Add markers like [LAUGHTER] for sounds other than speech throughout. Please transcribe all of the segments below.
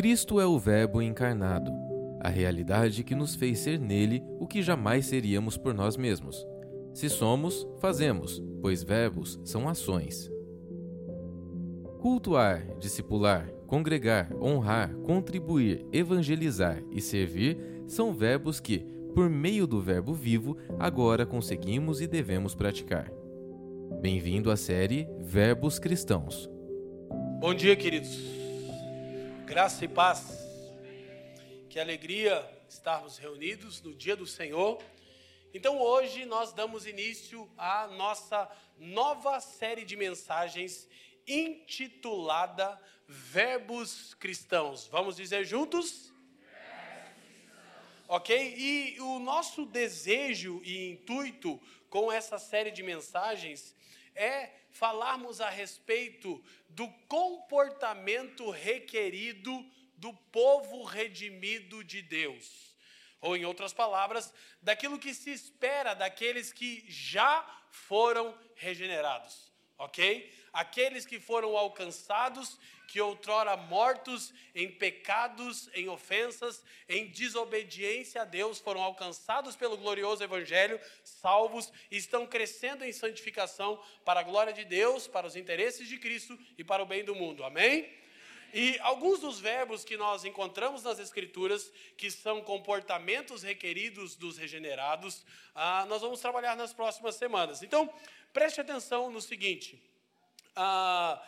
Cristo é o Verbo encarnado, a realidade que nos fez ser nele o que jamais seríamos por nós mesmos. Se somos, fazemos, pois verbos são ações. Cultuar, discipular, congregar, honrar, contribuir, evangelizar e servir são verbos que, por meio do Verbo vivo, agora conseguimos e devemos praticar. Bem-vindo à série Verbos Cristãos. Bom dia, queridos. Graça e paz. Que alegria estarmos reunidos no dia do Senhor. Então, hoje nós damos início à nossa nova série de mensagens intitulada Verbos Cristãos. Vamos dizer juntos? Ok? E o nosso desejo e intuito com essa série de mensagens é falarmos a respeito do comportamento requerido do povo redimido de Deus. Ou, em outras palavras, daquilo que se espera daqueles que já foram regenerados. Ok? Aqueles que foram alcançados, que outrora mortos em pecados, em ofensas, em desobediência a Deus, foram alcançados pelo glorioso Evangelho, salvos, e estão crescendo em santificação para a glória de Deus, para os interesses de Cristo e para o bem do mundo. Amém? E alguns dos verbos que nós encontramos nas Escrituras, que são comportamentos requeridos dos regenerados, ah, nós vamos trabalhar nas próximas semanas. Então, preste atenção no seguinte: ah,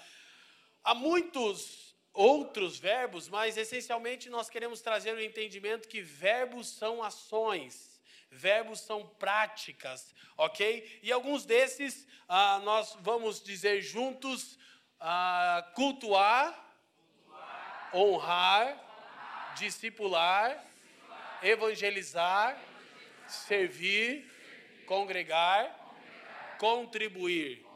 há muitos outros verbos, mas essencialmente nós queremos trazer o entendimento que verbos são ações. Verbos são práticas, ok? E alguns desses ah, nós vamos dizer juntos: ah, cultuar, honrar, discipular, evangelizar, servir, congregar, contribuir.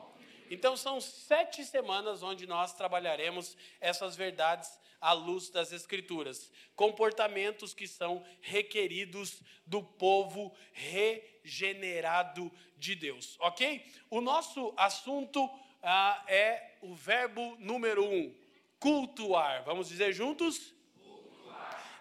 Então, são sete semanas onde nós trabalharemos essas verdades à luz das Escrituras. Comportamentos que são requeridos do povo regenerado de Deus, ok? O nosso assunto ah, é o verbo número um, cultuar. Vamos dizer juntos?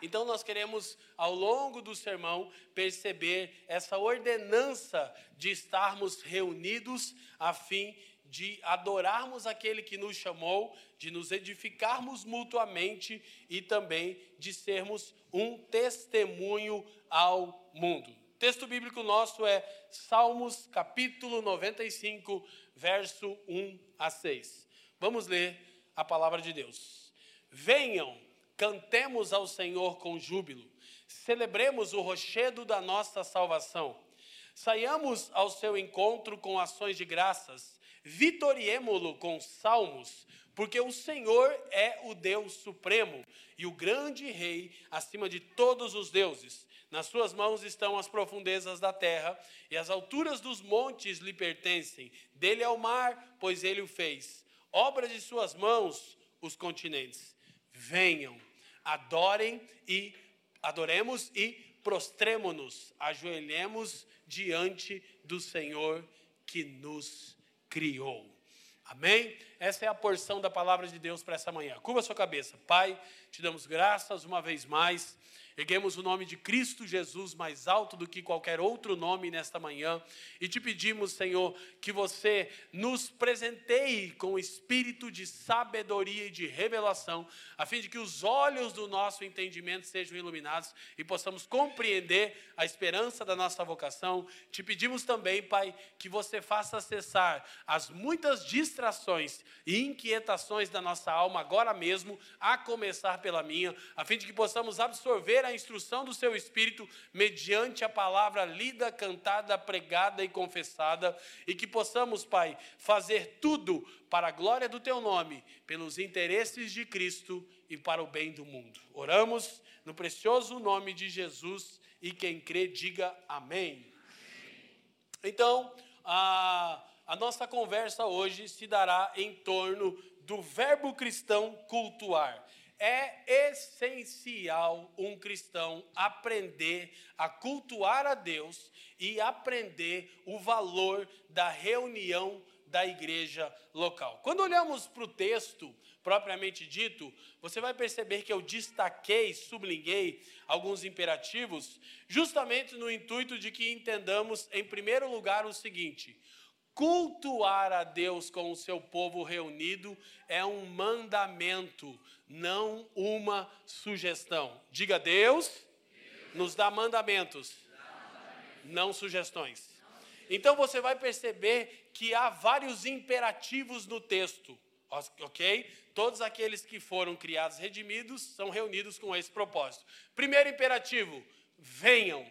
Então, nós queremos, ao longo do sermão, perceber essa ordenança de estarmos reunidos a fim de adorarmos aquele que nos chamou, de nos edificarmos mutuamente e também de sermos um testemunho ao mundo. O texto bíblico nosso é Salmos capítulo 95, verso 1 a 6. Vamos ler a palavra de Deus. Venham, cantemos ao Senhor com júbilo, celebremos o rochedo da nossa salvação. Saiamos ao seu encontro com ações de graças, vitoriemo-lo com salmos, porque o Senhor é o Deus supremo e o grande Rei acima de todos os deuses. Nas suas mãos estão as profundezas da terra, e as alturas dos montes lhe pertencem. Dele é o mar, pois ele o fez obra de suas mãos, os continentes. Venham, adorem e adoremos e prostremo-nos, ajoelhemos diante do Senhor que nos criou. Amém? Essa é a porção da palavra de Deus para essa manhã. Curva sua cabeça. Pai, te damos graças uma vez mais Erguemos o nome de Cristo Jesus mais alto do que qualquer outro nome nesta manhã e te pedimos, Senhor, que você nos presenteie com o espírito de sabedoria e de revelação, a fim de que os olhos do nosso entendimento sejam iluminados e possamos compreender a esperança da nossa vocação. Te pedimos também, Pai, que você faça cessar as muitas distrações e inquietações da nossa alma agora mesmo, a começar pela minha, a fim de que possamos absorver a instrução do seu espírito mediante a palavra lida, cantada, pregada e confessada, e que possamos, Pai, fazer tudo para a glória do teu nome, pelos interesses de Cristo e para o bem do mundo. Oramos no precioso nome de Jesus e quem crê, diga amém. Então, a, a nossa conversa hoje se dará em torno do verbo cristão cultuar é essencial um cristão aprender a cultuar a Deus e aprender o valor da reunião da igreja local. Quando olhamos para o texto propriamente dito, você vai perceber que eu destaquei, sublinhei alguns imperativos, justamente no intuito de que entendamos, em primeiro lugar, o seguinte: cultuar a Deus com o seu povo reunido é um mandamento, não uma sugestão. Diga, Deus nos dá mandamentos, não sugestões. Então você vai perceber que há vários imperativos no texto, ok? Todos aqueles que foram criados redimidos são reunidos com esse propósito. Primeiro imperativo: venham.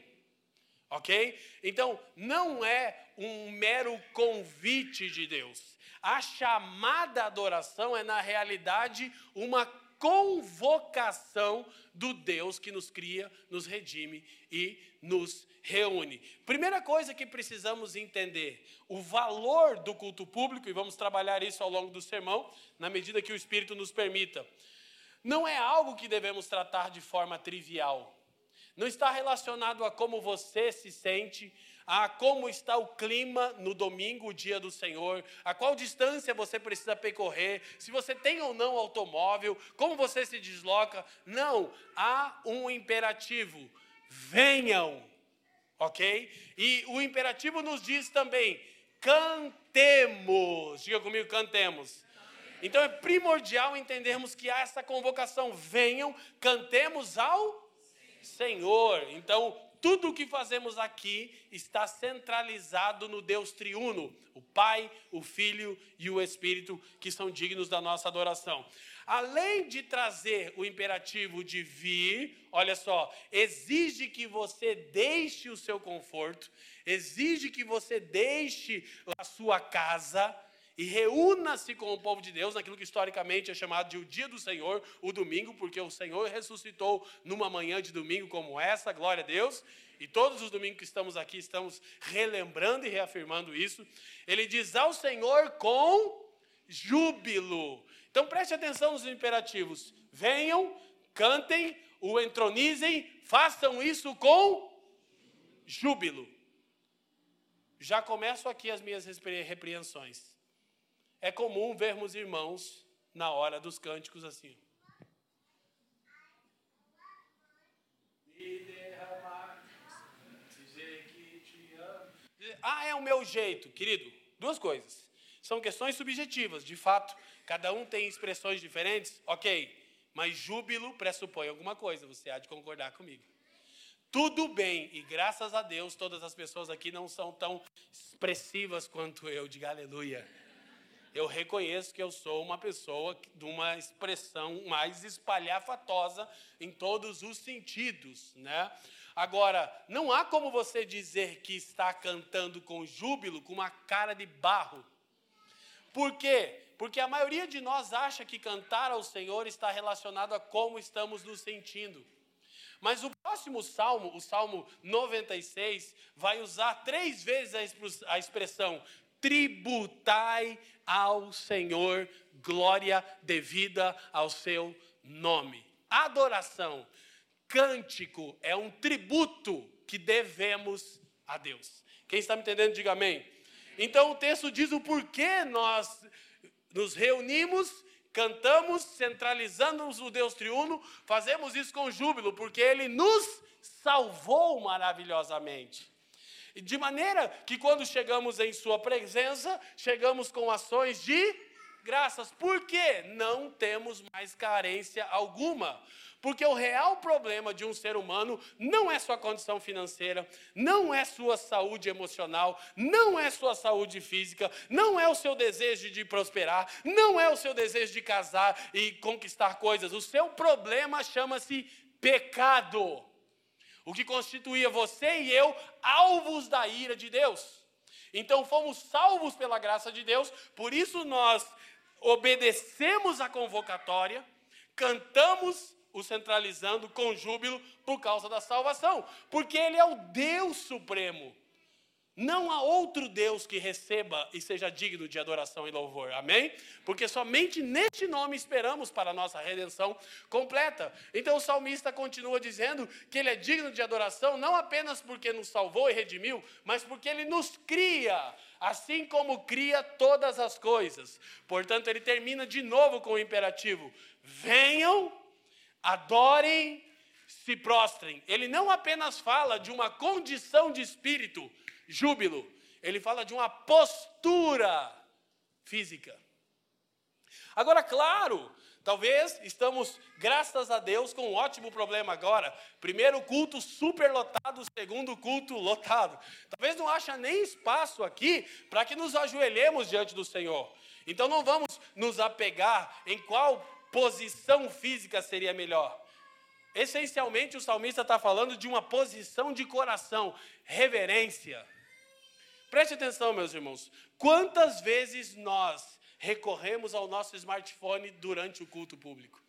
Ok? Então, não é um mero convite de Deus. A chamada adoração é, na realidade, uma convocação do Deus que nos cria, nos redime e nos reúne. Primeira coisa que precisamos entender: o valor do culto público, e vamos trabalhar isso ao longo do sermão, na medida que o Espírito nos permita. Não é algo que devemos tratar de forma trivial. Não está relacionado a como você se sente, a como está o clima no domingo, o dia do Senhor, a qual distância você precisa percorrer, se você tem ou não automóvel, como você se desloca. Não, há um imperativo: venham, ok? E o imperativo nos diz também: cantemos. Diga comigo, cantemos. Então é primordial entendermos que há essa convocação: venham, cantemos ao Senhor. Então, tudo o que fazemos aqui está centralizado no Deus triuno, o Pai, o Filho e o Espírito, que são dignos da nossa adoração. Além de trazer o imperativo de vir, olha só, exige que você deixe o seu conforto, exige que você deixe a sua casa, e reúna-se com o povo de Deus naquilo que historicamente é chamado de o dia do Senhor, o domingo, porque o Senhor ressuscitou numa manhã de domingo como essa, glória a Deus. E todos os domingos que estamos aqui estamos relembrando e reafirmando isso. Ele diz ao Senhor com júbilo. Então preste atenção nos imperativos. Venham, cantem, o entronizem, façam isso com júbilo. Já começo aqui as minhas repreensões. É comum vermos irmãos na hora dos cânticos assim. Ah, é o meu jeito, querido. Duas coisas. São questões subjetivas, de fato. Cada um tem expressões diferentes, ok. Mas júbilo pressupõe alguma coisa, você há de concordar comigo. Tudo bem, e graças a Deus, todas as pessoas aqui não são tão expressivas quanto eu, diga aleluia eu reconheço que eu sou uma pessoa de uma expressão mais espalhafatosa em todos os sentidos, né? Agora, não há como você dizer que está cantando com júbilo com uma cara de barro. Por quê? Porque a maioria de nós acha que cantar ao Senhor está relacionado a como estamos nos sentindo. Mas o próximo salmo, o salmo 96, vai usar três vezes a expressão tributai ao Senhor glória devida ao seu nome. Adoração, cântico é um tributo que devemos a Deus. Quem está me entendendo, diga amém. Então o texto diz o porquê nós nos reunimos, cantamos, centralizamos o Deus triuno, fazemos isso com júbilo, porque ele nos salvou maravilhosamente. De maneira que quando chegamos em Sua presença, chegamos com ações de graças. Por quê? Não temos mais carência alguma. Porque o real problema de um ser humano não é sua condição financeira, não é sua saúde emocional, não é sua saúde física, não é o seu desejo de prosperar, não é o seu desejo de casar e conquistar coisas. O seu problema chama-se pecado o que constituía você e eu alvos da ira de Deus. Então fomos salvos pela graça de Deus, por isso nós obedecemos a convocatória, cantamos o centralizando com júbilo por causa da salvação, porque Ele é o Deus Supremo. Não há outro Deus que receba e seja digno de adoração e louvor. Amém? Porque somente neste nome esperamos para a nossa redenção completa. Então o salmista continua dizendo que ele é digno de adoração não apenas porque nos salvou e redimiu, mas porque ele nos cria assim como cria todas as coisas. Portanto, ele termina de novo com o imperativo: venham, adorem, se prostrem. Ele não apenas fala de uma condição de espírito, júbilo, ele fala de uma postura física. Agora, claro, Talvez estamos, graças a Deus, com um ótimo problema agora. Primeiro culto super lotado, segundo culto lotado. Talvez não haja nem espaço aqui para que nos ajoelhemos diante do Senhor. Então não vamos nos apegar em qual posição física seria melhor. Essencialmente, o salmista está falando de uma posição de coração, reverência. Preste atenção, meus irmãos. Quantas vezes nós recorremos ao nosso smartphone durante o culto público.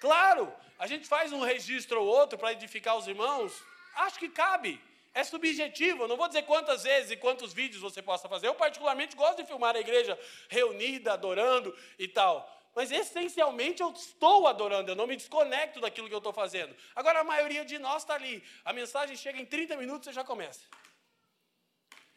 Claro, a gente faz um registro ou outro para edificar os irmãos, acho que cabe. É subjetivo, eu não vou dizer quantas vezes e quantos vídeos você possa fazer. Eu, particularmente, gosto de filmar a igreja reunida, adorando e tal. Mas, essencialmente, eu estou adorando, eu não me desconecto daquilo que eu estou fazendo. Agora, a maioria de nós está ali. A mensagem chega em 30 minutos e já começa.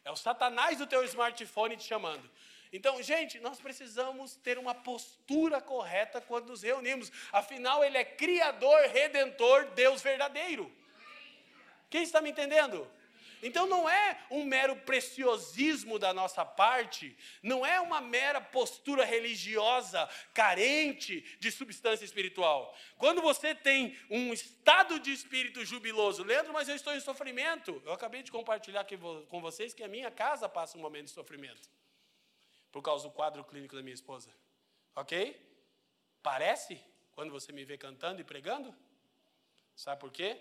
É o satanás do teu smartphone te chamando. Então, gente, nós precisamos ter uma postura correta quando nos reunimos. Afinal, Ele é Criador, Redentor, Deus verdadeiro. Quem está me entendendo? Então não é um mero preciosismo da nossa parte, não é uma mera postura religiosa carente de substância espiritual. Quando você tem um estado de espírito jubiloso, Leandro, mas eu estou em sofrimento. Eu acabei de compartilhar com vocês que a minha casa passa um momento de sofrimento por causa do quadro clínico da minha esposa. Ok? Parece quando você me vê cantando e pregando? Sabe por quê?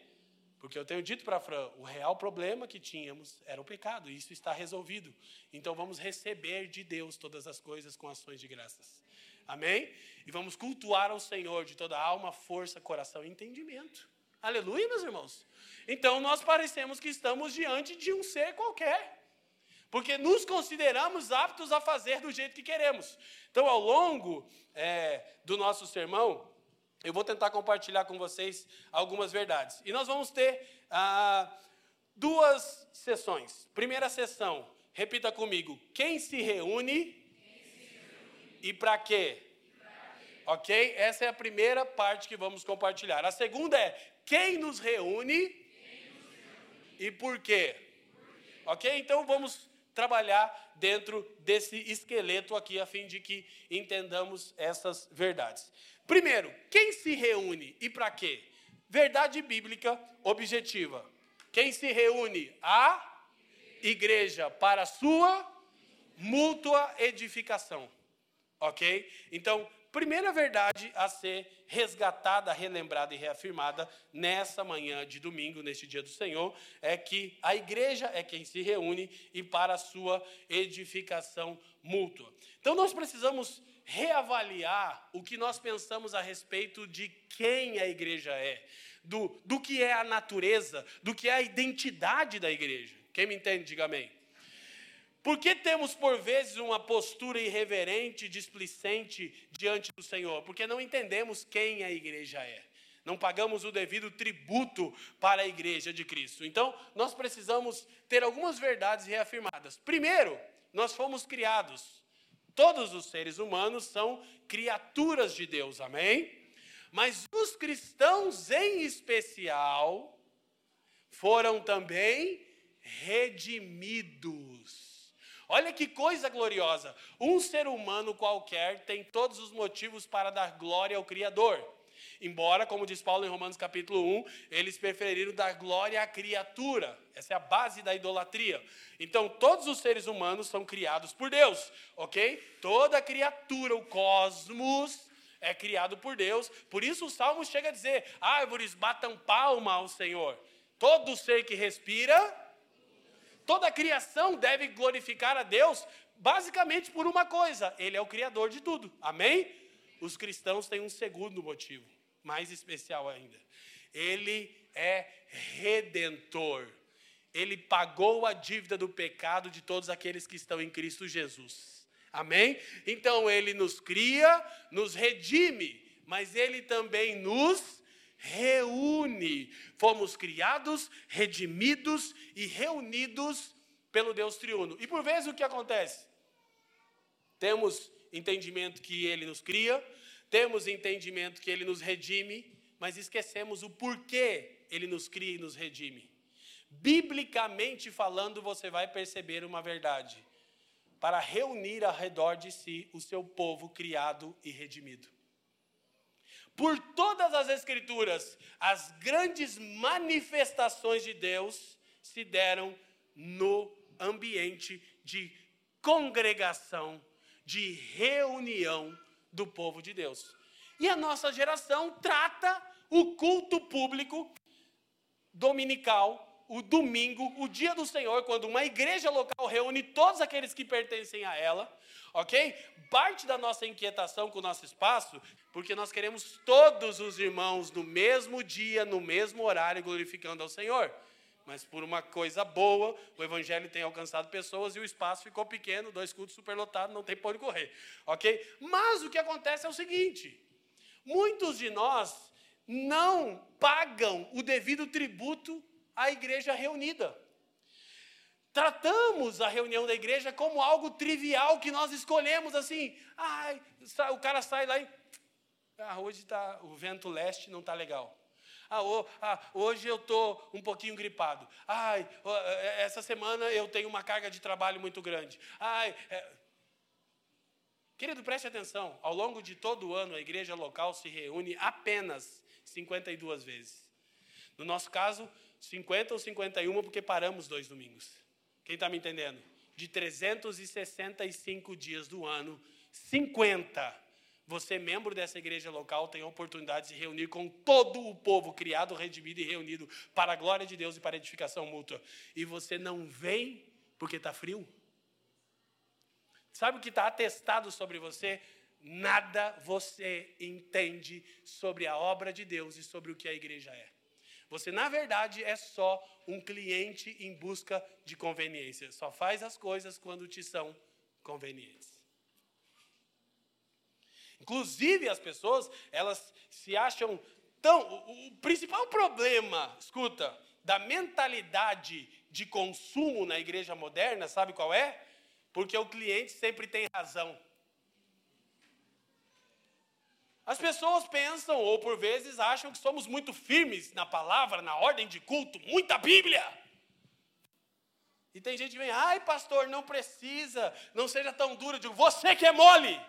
Porque eu tenho dito para Fran, o real problema que tínhamos era o pecado, e isso está resolvido. Então vamos receber de Deus todas as coisas com ações de graças. Amém? E vamos cultuar ao Senhor de toda alma, força, coração e entendimento. Aleluia, meus irmãos. Então nós parecemos que estamos diante de um ser qualquer porque nos consideramos aptos a fazer do jeito que queremos. Então, ao longo é, do nosso sermão, eu vou tentar compartilhar com vocês algumas verdades. E nós vamos ter ah, duas sessões. Primeira sessão, repita comigo: quem se reúne, reúne. e para quê? Ok? Essa é a primeira parte que vamos compartilhar. A segunda é quem nos reúne, quem nos reúne. e por quê? por quê? Ok? Então vamos trabalhar dentro desse esqueleto aqui, a fim de que entendamos essas verdades. Primeiro, quem se reúne e para quê? Verdade bíblica objetiva. Quem se reúne? A igreja para sua mútua edificação. Ok? Então, primeira verdade a ser resgatada, relembrada e reafirmada nessa manhã de domingo, neste dia do Senhor, é que a igreja é quem se reúne e para a sua edificação mútua. Então nós precisamos reavaliar o que nós pensamos a respeito de quem a igreja é, do, do que é a natureza, do que é a identidade da igreja. Quem me entende, diga amém. Por que temos, por vezes, uma postura irreverente, displicente diante do Senhor? Porque não entendemos quem a igreja é. Não pagamos o devido tributo para a igreja de Cristo. Então, nós precisamos ter algumas verdades reafirmadas. Primeiro, nós fomos criados. Todos os seres humanos são criaturas de Deus, amém? Mas os cristãos, em especial, foram também redimidos. Olha que coisa gloriosa! Um ser humano qualquer tem todos os motivos para dar glória ao Criador. Embora, como diz Paulo em Romanos capítulo 1, eles preferiram dar glória à criatura. Essa é a base da idolatria. Então, todos os seres humanos são criados por Deus, ok? Toda criatura, o cosmos, é criado por Deus. Por isso o Salmo chega a dizer: árvores batam palma ao Senhor. Todo ser que respira Toda a criação deve glorificar a Deus basicamente por uma coisa: Ele é o Criador de tudo. Amém? Os cristãos têm um segundo motivo, mais especial ainda. Ele é redentor. Ele pagou a dívida do pecado de todos aqueles que estão em Cristo Jesus. Amém? Então ele nos cria, nos redime, mas ele também nos reúne. Fomos criados, redimidos e reunidos pelo Deus triuno. E por vezes o que acontece? Temos entendimento que ele nos cria, temos entendimento que ele nos redime, mas esquecemos o porquê ele nos cria e nos redime. Biblicamente falando, você vai perceber uma verdade: para reunir ao redor de si o seu povo criado e redimido. Por todas as Escrituras, as grandes manifestações de Deus se deram no ambiente de congregação, de reunião do povo de Deus. E a nossa geração trata o culto público dominical o domingo, o dia do Senhor, quando uma igreja local reúne todos aqueles que pertencem a ela, ok? Parte da nossa inquietação com o nosso espaço, porque nós queremos todos os irmãos no mesmo dia, no mesmo horário, glorificando ao Senhor. Mas por uma coisa boa, o evangelho tem alcançado pessoas e o espaço ficou pequeno, dois cultos superlotados, não tem por onde correr, ok? Mas o que acontece é o seguinte: muitos de nós não pagam o devido tributo a igreja reunida. Tratamos a reunião da igreja como algo trivial que nós escolhemos assim. Ai, o cara sai lá e. Ah, hoje tá, o vento leste não está legal. Ah, oh, ah, hoje eu estou um pouquinho gripado. Ai, oh, essa semana eu tenho uma carga de trabalho muito grande. Ai, é... Querido, preste atenção. Ao longo de todo o ano, a igreja local se reúne apenas 52 vezes. No nosso caso, 50 ou 51, porque paramos dois domingos. Quem está me entendendo? De 365 dias do ano, 50. Você, membro dessa igreja local, tem a oportunidade de se reunir com todo o povo criado, redimido e reunido para a glória de Deus e para a edificação mútua. E você não vem porque está frio? Sabe o que está atestado sobre você? Nada você entende sobre a obra de Deus e sobre o que a igreja é. Você, na verdade, é só um cliente em busca de conveniência. Só faz as coisas quando te são convenientes. Inclusive, as pessoas, elas se acham tão. O, o principal problema, escuta, da mentalidade de consumo na igreja moderna, sabe qual é? Porque o cliente sempre tem razão. As pessoas pensam, ou por vezes acham que somos muito firmes na palavra, na ordem de culto, muita Bíblia. E tem gente que vem, ai pastor, não precisa, não seja tão duro. Eu digo, você que é mole.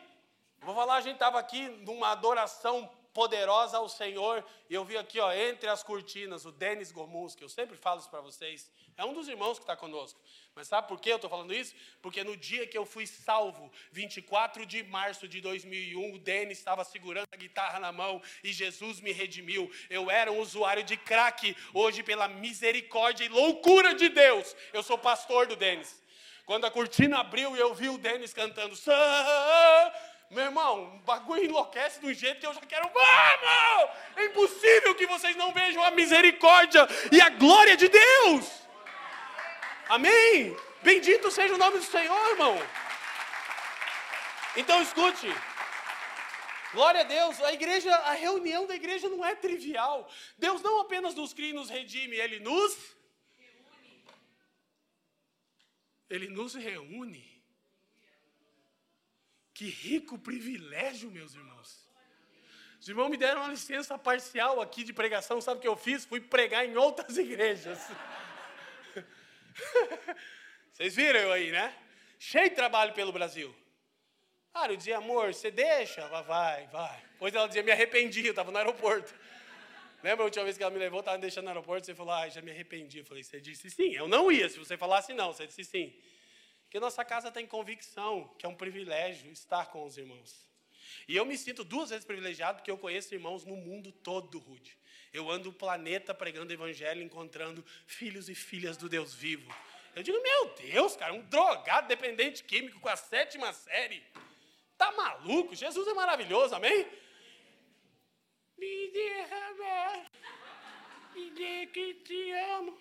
Vou falar, a gente estava aqui numa adoração poderosa ao Senhor, e eu vi aqui, ó, entre as cortinas, o Denis Gomuns, que eu sempre falo isso para vocês, é um dos irmãos que está conosco. Mas sabe por que eu estou falando isso? Porque no dia que eu fui salvo, 24 de março de 2001, o Denis estava segurando a guitarra na mão e Jesus me redimiu. Eu era um usuário de crack, hoje, pela misericórdia e loucura de Deus, eu sou pastor do Denis. Quando a cortina abriu e eu vi o Denis cantando, meu irmão, o bagulho enlouquece de um jeito que eu já quero. Vamos! É impossível que vocês não vejam a misericórdia e a glória de Deus. Amém? Bendito seja o nome do Senhor, irmão. Então escute. Glória a Deus, a igreja, a reunião da igreja não é trivial. Deus não apenas nos cria e nos redime, Ele nos reúne. Ele nos reúne. Que rico privilégio, meus irmãos. Os irmãos me deram uma licença parcial aqui de pregação. Sabe o que eu fiz? Fui pregar em outras [LAUGHS] igrejas. [LAUGHS] Vocês viram eu aí, né? Cheio de trabalho pelo Brasil. Ah, eu dizia, amor, você deixa? Ela, vai, vai. Depois ela dizia, me arrependi, eu estava no aeroporto. Lembra a última vez que ela me levou, estava me deixando no aeroporto, você falou, ah, já me arrependi. Eu falei, você disse sim. Eu não ia, se você falasse não, você disse sim. Porque nossa casa tem convicção que é um privilégio estar com os irmãos. E eu me sinto duas vezes privilegiado porque eu conheço irmãos no mundo todo, Rude. Eu ando o planeta pregando o evangelho, encontrando filhos e filhas do Deus vivo. Eu digo, meu Deus, cara, um drogado dependente químico com a sétima série. Tá maluco? Jesus é maravilhoso, amém? Me derramar, me dê que te amo.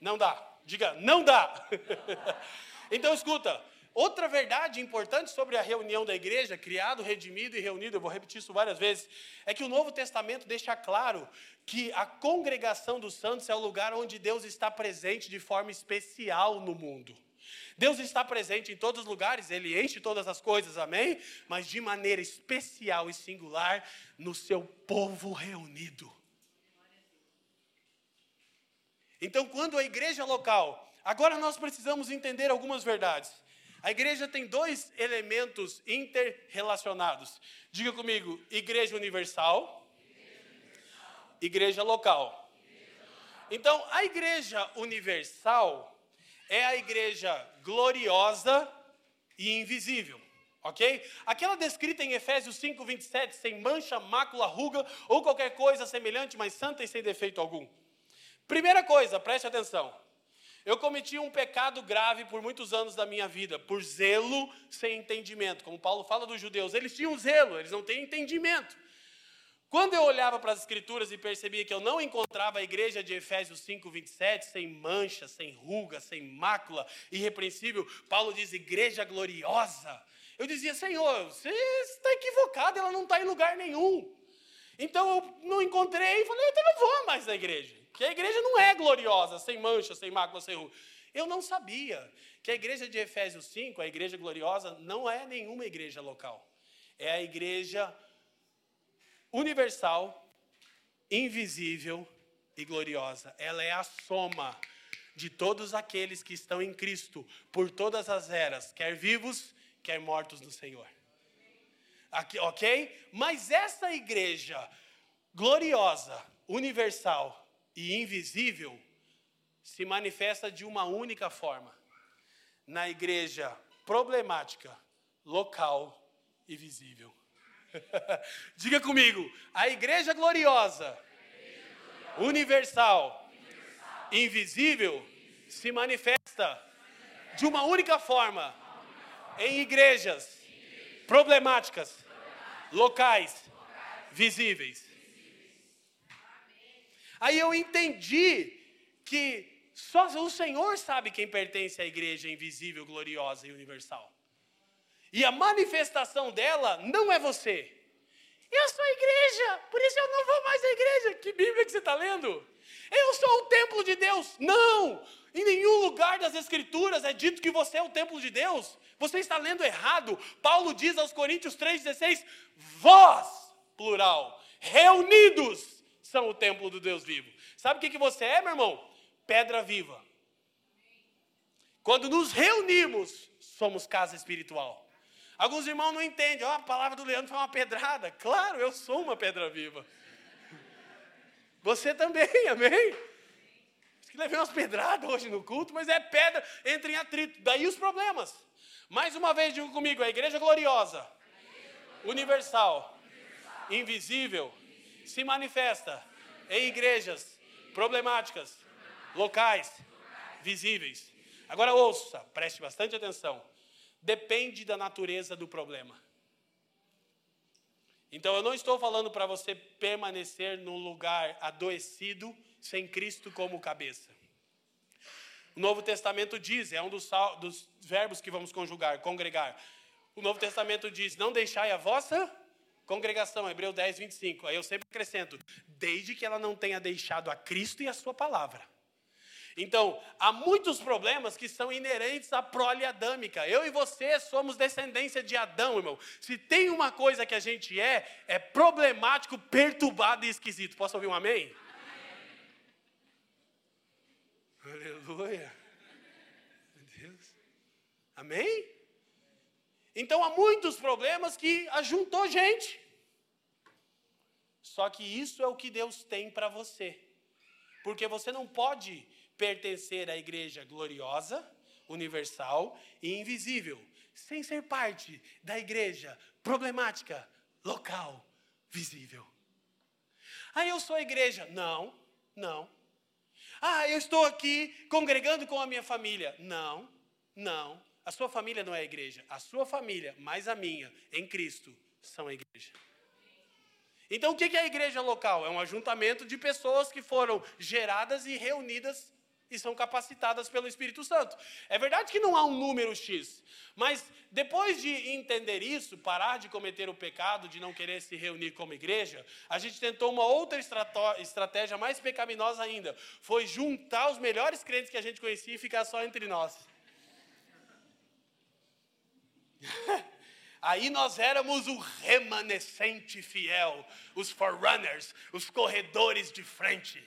Não dá, diga, não dá. [LAUGHS] Então, escuta, outra verdade importante sobre a reunião da igreja, criado, redimido e reunido, eu vou repetir isso várias vezes, é que o Novo Testamento deixa claro que a congregação dos santos é o lugar onde Deus está presente de forma especial no mundo. Deus está presente em todos os lugares, Ele enche todas as coisas, amém? Mas de maneira especial e singular no seu povo reunido. Então, quando a igreja local, agora nós precisamos entender algumas verdades. A igreja tem dois elementos interrelacionados. Diga comigo: igreja universal, igreja local. Então, a igreja universal é a igreja gloriosa e invisível. Ok? Aquela descrita em Efésios 5, 27, sem mancha, mácula, ruga ou qualquer coisa semelhante, mas santa e sem defeito algum. Primeira coisa, preste atenção. Eu cometi um pecado grave por muitos anos da minha vida, por zelo sem entendimento. Como Paulo fala dos judeus, eles tinham zelo, eles não têm entendimento. Quando eu olhava para as Escrituras e percebia que eu não encontrava a igreja de Efésios 5, 27, sem mancha, sem ruga, sem mácula, irrepreensível, Paulo diz igreja gloriosa. Eu dizia, Senhor, você está equivocado, ela não está em lugar nenhum. Então eu não encontrei e falei, então não vou mais na igreja. Porque a igreja não é gloriosa, sem mancha, sem mácula, sem ruga. Eu não sabia que a igreja de Efésios 5, a igreja gloriosa, não é nenhuma igreja local. É a igreja universal, invisível e gloriosa. Ela é a soma de todos aqueles que estão em Cristo por todas as eras, quer vivos, quer mortos no Senhor. Aqui, ok? Mas essa igreja gloriosa, universal e invisível se manifesta de uma única forma: na igreja problemática, local e visível. [LAUGHS] Diga comigo, a igreja gloriosa, universal, invisível, se manifesta de uma única forma em igrejas problemáticas, locais, visíveis. Aí eu entendi que só o Senhor sabe quem pertence à igreja invisível, gloriosa e universal. E a manifestação dela não é você. Eu sou a igreja, por isso eu não vou mais à igreja. Que Bíblia que você está lendo? Eu sou o templo de Deus. Não! Em nenhum lugar das Escrituras é dito que você é o templo de Deus. Você está lendo errado. Paulo diz aos Coríntios 3,16: Vós, plural, reunidos, são o templo do Deus vivo. Sabe o que, que você é, meu irmão? Pedra viva. Quando nos reunimos, somos casa espiritual. Alguns irmãos não entendem. Oh, a palavra do Leandro foi uma pedrada. Claro, eu sou uma pedra viva. Você também, [LAUGHS] amém? Que levei umas pedradas hoje no culto, mas é pedra, entra em atrito. Daí os problemas. Mais uma vez, digo comigo, a igreja gloriosa, universal, invisível, se manifesta em igrejas problemáticas, locais, visíveis. Agora ouça, preste bastante atenção depende da natureza do problema. Então eu não estou falando para você permanecer num lugar adoecido sem Cristo como cabeça. O Novo Testamento diz, é um dos, dos verbos que vamos conjugar, congregar. O Novo Testamento diz: Não deixai a vossa congregação, Hebreu 10, 25. Aí eu sempre acrescento: desde que ela não tenha deixado a Cristo e a Sua palavra. Então, há muitos problemas que são inerentes à prole adâmica. Eu e você somos descendência de Adão, irmão. Se tem uma coisa que a gente é, é problemático, perturbado e esquisito. Posso ouvir um amém? amém. Aleluia. Deus. Amém? Então há muitos problemas que ajuntou gente. Só que isso é o que Deus tem para você. Porque você não pode pertencer à igreja gloriosa, universal e invisível, sem ser parte da igreja problemática, local, visível. Ah, eu sou a igreja. Não, não. Ah, eu estou aqui congregando com a minha família. Não, não. A sua família não é a igreja. A sua família, mais a minha, em Cristo, são a igreja. Então, o que é a igreja local? É um ajuntamento de pessoas que foram geradas e reunidas e são capacitadas pelo Espírito Santo. É verdade que não há um número X, mas depois de entender isso, parar de cometer o pecado de não querer se reunir como igreja, a gente tentou uma outra estratégia mais pecaminosa ainda. Foi juntar os melhores crentes que a gente conhecia e ficar só entre nós. [LAUGHS] Aí nós éramos o remanescente fiel, os forerunners, os corredores de frente,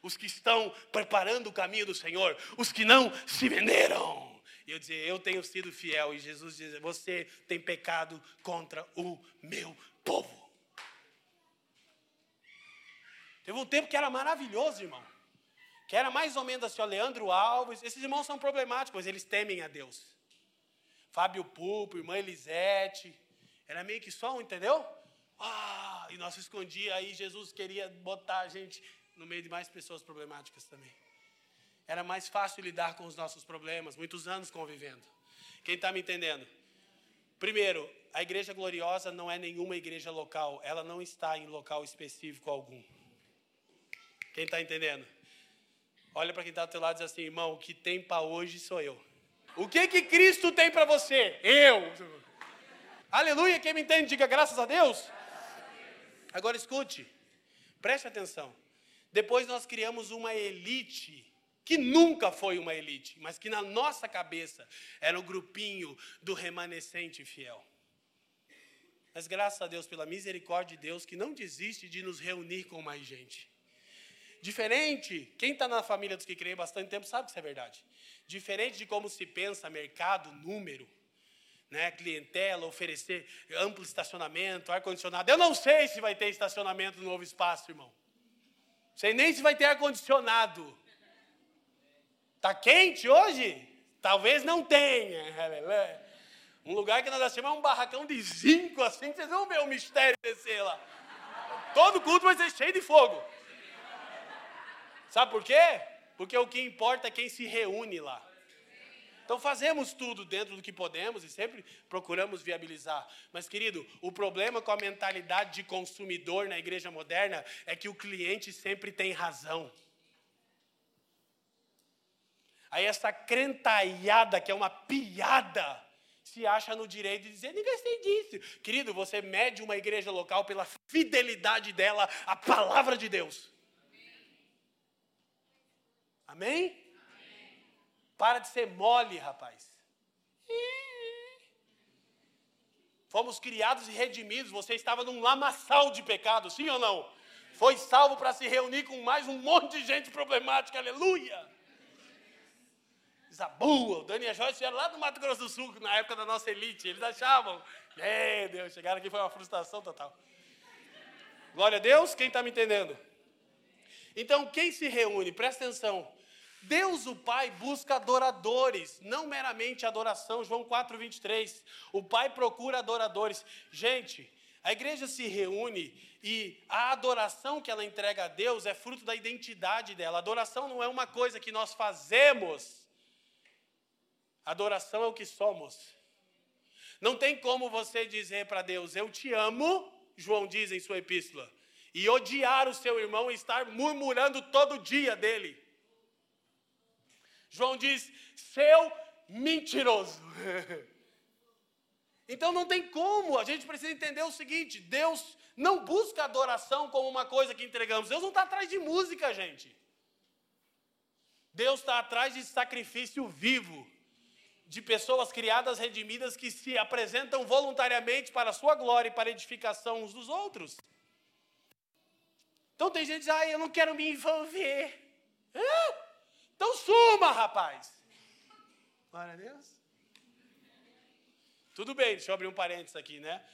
os que estão preparando o caminho do Senhor, os que não se venderam. E eu dizia, eu tenho sido fiel. E Jesus diz, você tem pecado contra o meu povo. Teve um tempo que era maravilhoso, irmão. Que era mais ou menos assim, ó, Leandro Alves. Esses irmãos são problemáticos, mas eles temem a Deus. Fábio Pupo, irmã Elisete. Era meio que só um, entendeu? Ah, e nós escondia aí, Jesus queria botar a gente no meio de mais pessoas problemáticas também. Era mais fácil lidar com os nossos problemas, muitos anos convivendo. Quem está me entendendo? Primeiro, a igreja gloriosa não é nenhuma igreja local, ela não está em local específico algum. Quem está entendendo? Olha para quem está do teu lado e diz assim, irmão, o que tem para hoje sou eu. O que que Cristo tem para você? Eu. Aleluia, quem me entende, diga graças a Deus. Agora escute, preste atenção. Depois nós criamos uma elite que nunca foi uma elite, mas que na nossa cabeça era o grupinho do remanescente fiel. Mas graças a Deus, pela misericórdia de Deus, que não desiste de nos reunir com mais gente. Diferente, quem está na família dos que creem bastante tempo sabe que isso é verdade. Diferente de como se pensa mercado, número, né, clientela, oferecer amplo estacionamento, ar-condicionado. Eu não sei se vai ter estacionamento no novo espaço, irmão. Sei nem se vai ter ar-condicionado. Está quente hoje? Talvez não tenha. [LAUGHS] Um lugar que nós achamos é um barracão de zinco, assim, vocês vão ver o mistério descer lá. Todo culto vai ser cheio de fogo. Sabe por quê? Porque o que importa é quem se reúne lá. Então fazemos tudo dentro do que podemos e sempre procuramos viabilizar. Mas, querido, o problema com a mentalidade de consumidor na igreja moderna é que o cliente sempre tem razão. Aí essa crentalhada, que é uma piada, se acha no direito de dizer, ninguém sei disso. Querido, você mede uma igreja local pela fidelidade dela à palavra de Deus. Amém? Amém. Para de ser mole, rapaz. Fomos criados e redimidos. Você estava num lamaçal de pecado, sim ou não? Foi salvo para se reunir com mais um monte de gente problemática, aleluia. Zabua, o Dani a Joyce vieram lá do Mato Grosso do Sul, na época da nossa elite. Eles achavam, meu Deus, chegaram aqui foi uma frustração total. Glória a Deus, quem está me entendendo? Então, quem se reúne, presta atenção, Deus o Pai busca adoradores, não meramente adoração. João 4, 23. O Pai procura adoradores. Gente, a igreja se reúne e a adoração que ela entrega a Deus é fruto da identidade dela. Adoração não é uma coisa que nós fazemos. Adoração é o que somos. Não tem como você dizer para Deus, eu te amo, João diz em sua epístola, e odiar o seu irmão e estar murmurando todo dia dele. João diz: seu mentiroso. [LAUGHS] Então não tem como, a gente precisa entender o seguinte: Deus não busca adoração como uma coisa que entregamos. Deus não está atrás de música, gente. Deus está atrás de sacrifício vivo, de pessoas criadas, redimidas, que se apresentam voluntariamente para a sua glória e para a edificação uns dos outros. Então tem gente que diz, ah, eu não quero me envolver. Ah, então suma, rapaz. Glória a Deus. Tudo bem, deixa eu abrir um parênteses aqui, né?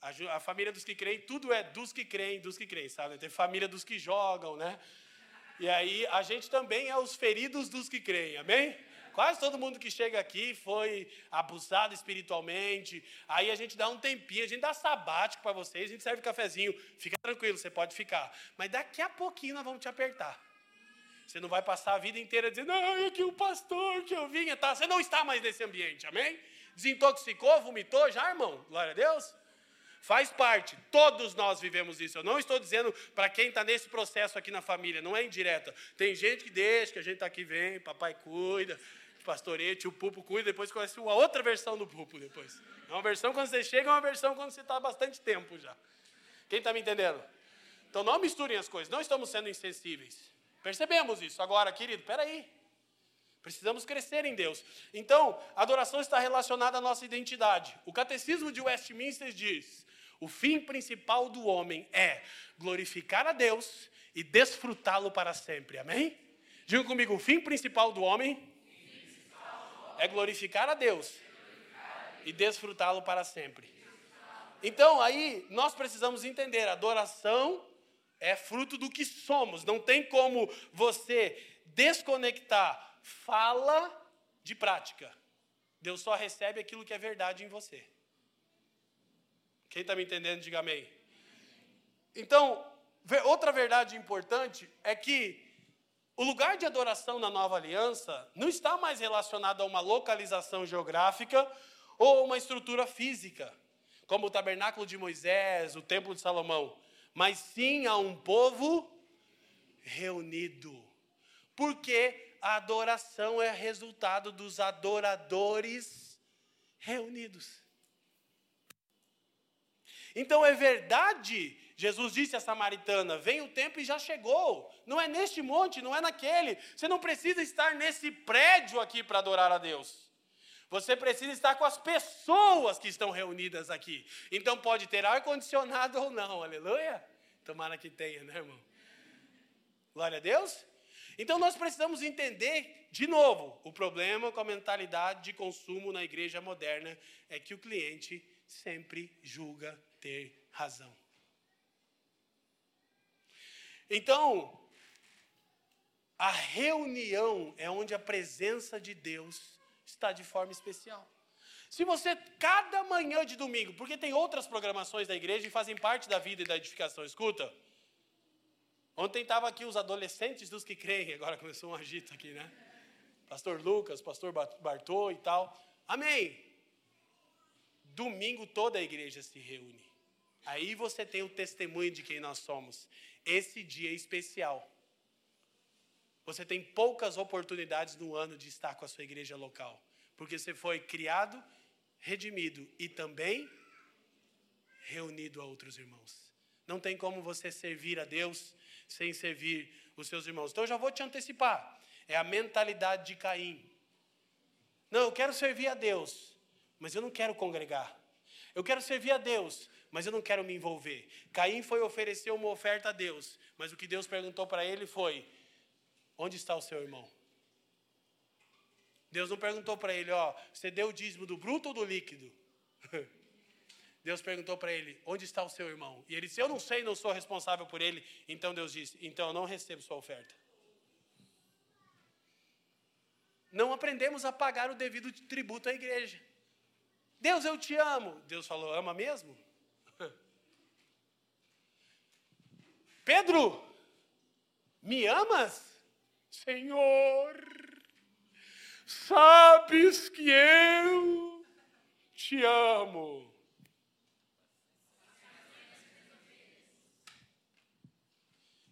A, a, família dos que creem, tudo é dos que creem, dos que creem, sabe? Tem família dos que jogam, né? E aí a gente também é os feridos dos que creem, amém? Quase todo mundo que chega aqui foi abusado espiritualmente. Aí a gente dá um tempinho, a gente dá sabático para vocês, a gente serve cafezinho. Fica tranquilo, você pode ficar. Mas daqui a pouquinho nós vamos te apertar. Você não vai passar a vida inteira dizendo, ah, que o pastor que eu vinha, tá? Você não está mais nesse ambiente, amém? Desintoxicou, vomitou já, irmão? Glória a Deus. Faz parte, todos nós vivemos isso. Eu não estou dizendo para quem está nesse processo aqui na família, não é indireta. Tem gente que deixa, que a gente está aqui, vem, papai cuida, pastorete, o pupo cuida, depois conhece uma outra versão do pupo depois. É uma versão quando você chega, é uma versão quando você está há bastante tempo já. Quem está me entendendo? Então não misturem as coisas, não estamos sendo insensíveis. Percebemos isso. Agora, querido, peraí. Precisamos crescer em Deus. Então, a adoração está relacionada à nossa identidade. O Catecismo de Westminster diz: o fim principal do homem é glorificar a Deus e desfrutá-lo para sempre. Amém? Diga comigo: o fim principal do homem é glorificar a Deus e desfrutá-lo para sempre. Então, aí, nós precisamos entender: adoração é fruto do que somos. Não tem como você desconectar fala de prática. Deus só recebe aquilo que é verdade em você. Quem está me entendendo, diga amém. Então, outra verdade importante é que o lugar de adoração na nova aliança não está mais relacionado a uma localização geográfica ou uma estrutura física, como o tabernáculo de Moisés, o templo de Salomão, mas sim a um povo reunido. Porque a adoração é resultado dos adoradores reunidos. Então é verdade, Jesus disse à samaritana: vem o tempo e já chegou. Não é neste monte, não é naquele. Você não precisa estar nesse prédio aqui para adorar a Deus. Você precisa estar com as pessoas que estão reunidas aqui. Então pode ter ar-condicionado ou não, aleluia? Tomara que tenha, né, irmão? Glória a Deus. Então nós precisamos entender, de novo, o problema com a mentalidade de consumo na igreja moderna é que o cliente sempre julga ter razão. Então, a reunião é onde a presença de Deus está de forma especial. Se você, cada manhã de domingo, porque tem outras programações da igreja e fazem parte da vida e da edificação, escuta, Ontem estavam aqui os adolescentes dos que creem, agora começou um agito aqui, né? Pastor Lucas, pastor Bartô e tal. Amém. Domingo toda a igreja se reúne. Aí você tem o testemunho de quem nós somos. Esse dia é especial. Você tem poucas oportunidades no ano de estar com a sua igreja local, porque você foi criado, redimido e também reunido a outros irmãos. Não tem como você servir a Deus sem servir os seus irmãos. Então eu já vou te antecipar. É a mentalidade de Caim. Não, eu quero servir a Deus, mas eu não quero congregar. Eu quero servir a Deus, mas eu não quero me envolver. Caim foi oferecer uma oferta a Deus, mas o que Deus perguntou para ele foi: Onde está o seu irmão? Deus não perguntou para ele, ó, você deu o dízimo do bruto ou do líquido? [LAUGHS] Deus perguntou para ele: Onde está o seu irmão? E ele disse: Eu não sei, não sou responsável por ele. Então Deus disse: Então eu não recebo sua oferta. Não aprendemos a pagar o devido tributo à igreja. Deus, eu te amo. Deus falou: Ama mesmo? Pedro, me amas? Senhor, sabes que eu te amo.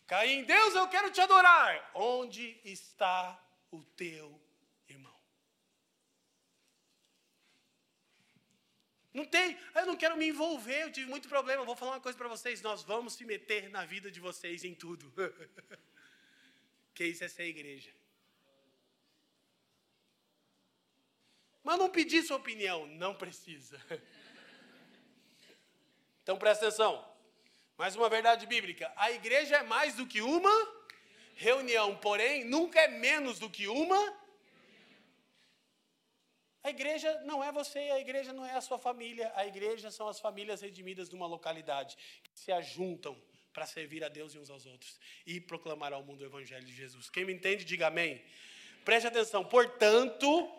Caim, Deus, eu quero te adorar. Onde está o teu irmão? Não tem, eu não quero me envolver, eu tive muito problema. Vou falar uma coisa para vocês: nós vamos se meter na vida de vocês em tudo. [LAUGHS] que isso é ser igreja. Mas não pedir sua opinião, não precisa. [LAUGHS] Então presta atenção. Mais uma verdade bíblica: a igreja é mais do que uma reunião, porém, nunca é menos do que uma. A igreja não é você, a igreja não é a sua família, a igreja são as famílias redimidas de uma localidade que se ajuntam para servir a Deus e uns aos outros e proclamar ao mundo o evangelho de Jesus. Quem me entende, diga amém. Preste atenção, portanto,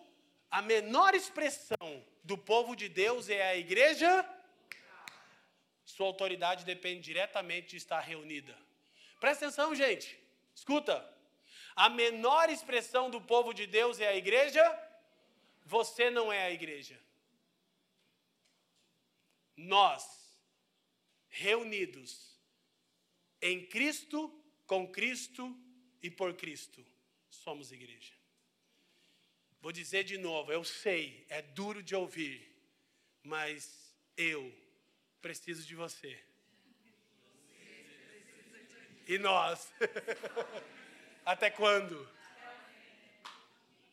a menor expressão do povo de Deus é a igreja sua autoridade depende diretamente de estar reunida. Presta atenção, gente. Escuta. A menor expressão do povo de Deus é a igreja. Você não é a igreja. Nós, reunidos em Cristo, com Cristo e por Cristo, somos igreja. Vou dizer de novo, eu sei, é duro de ouvir, mas eu preciso de você. E nós? [LAUGHS] Até quando?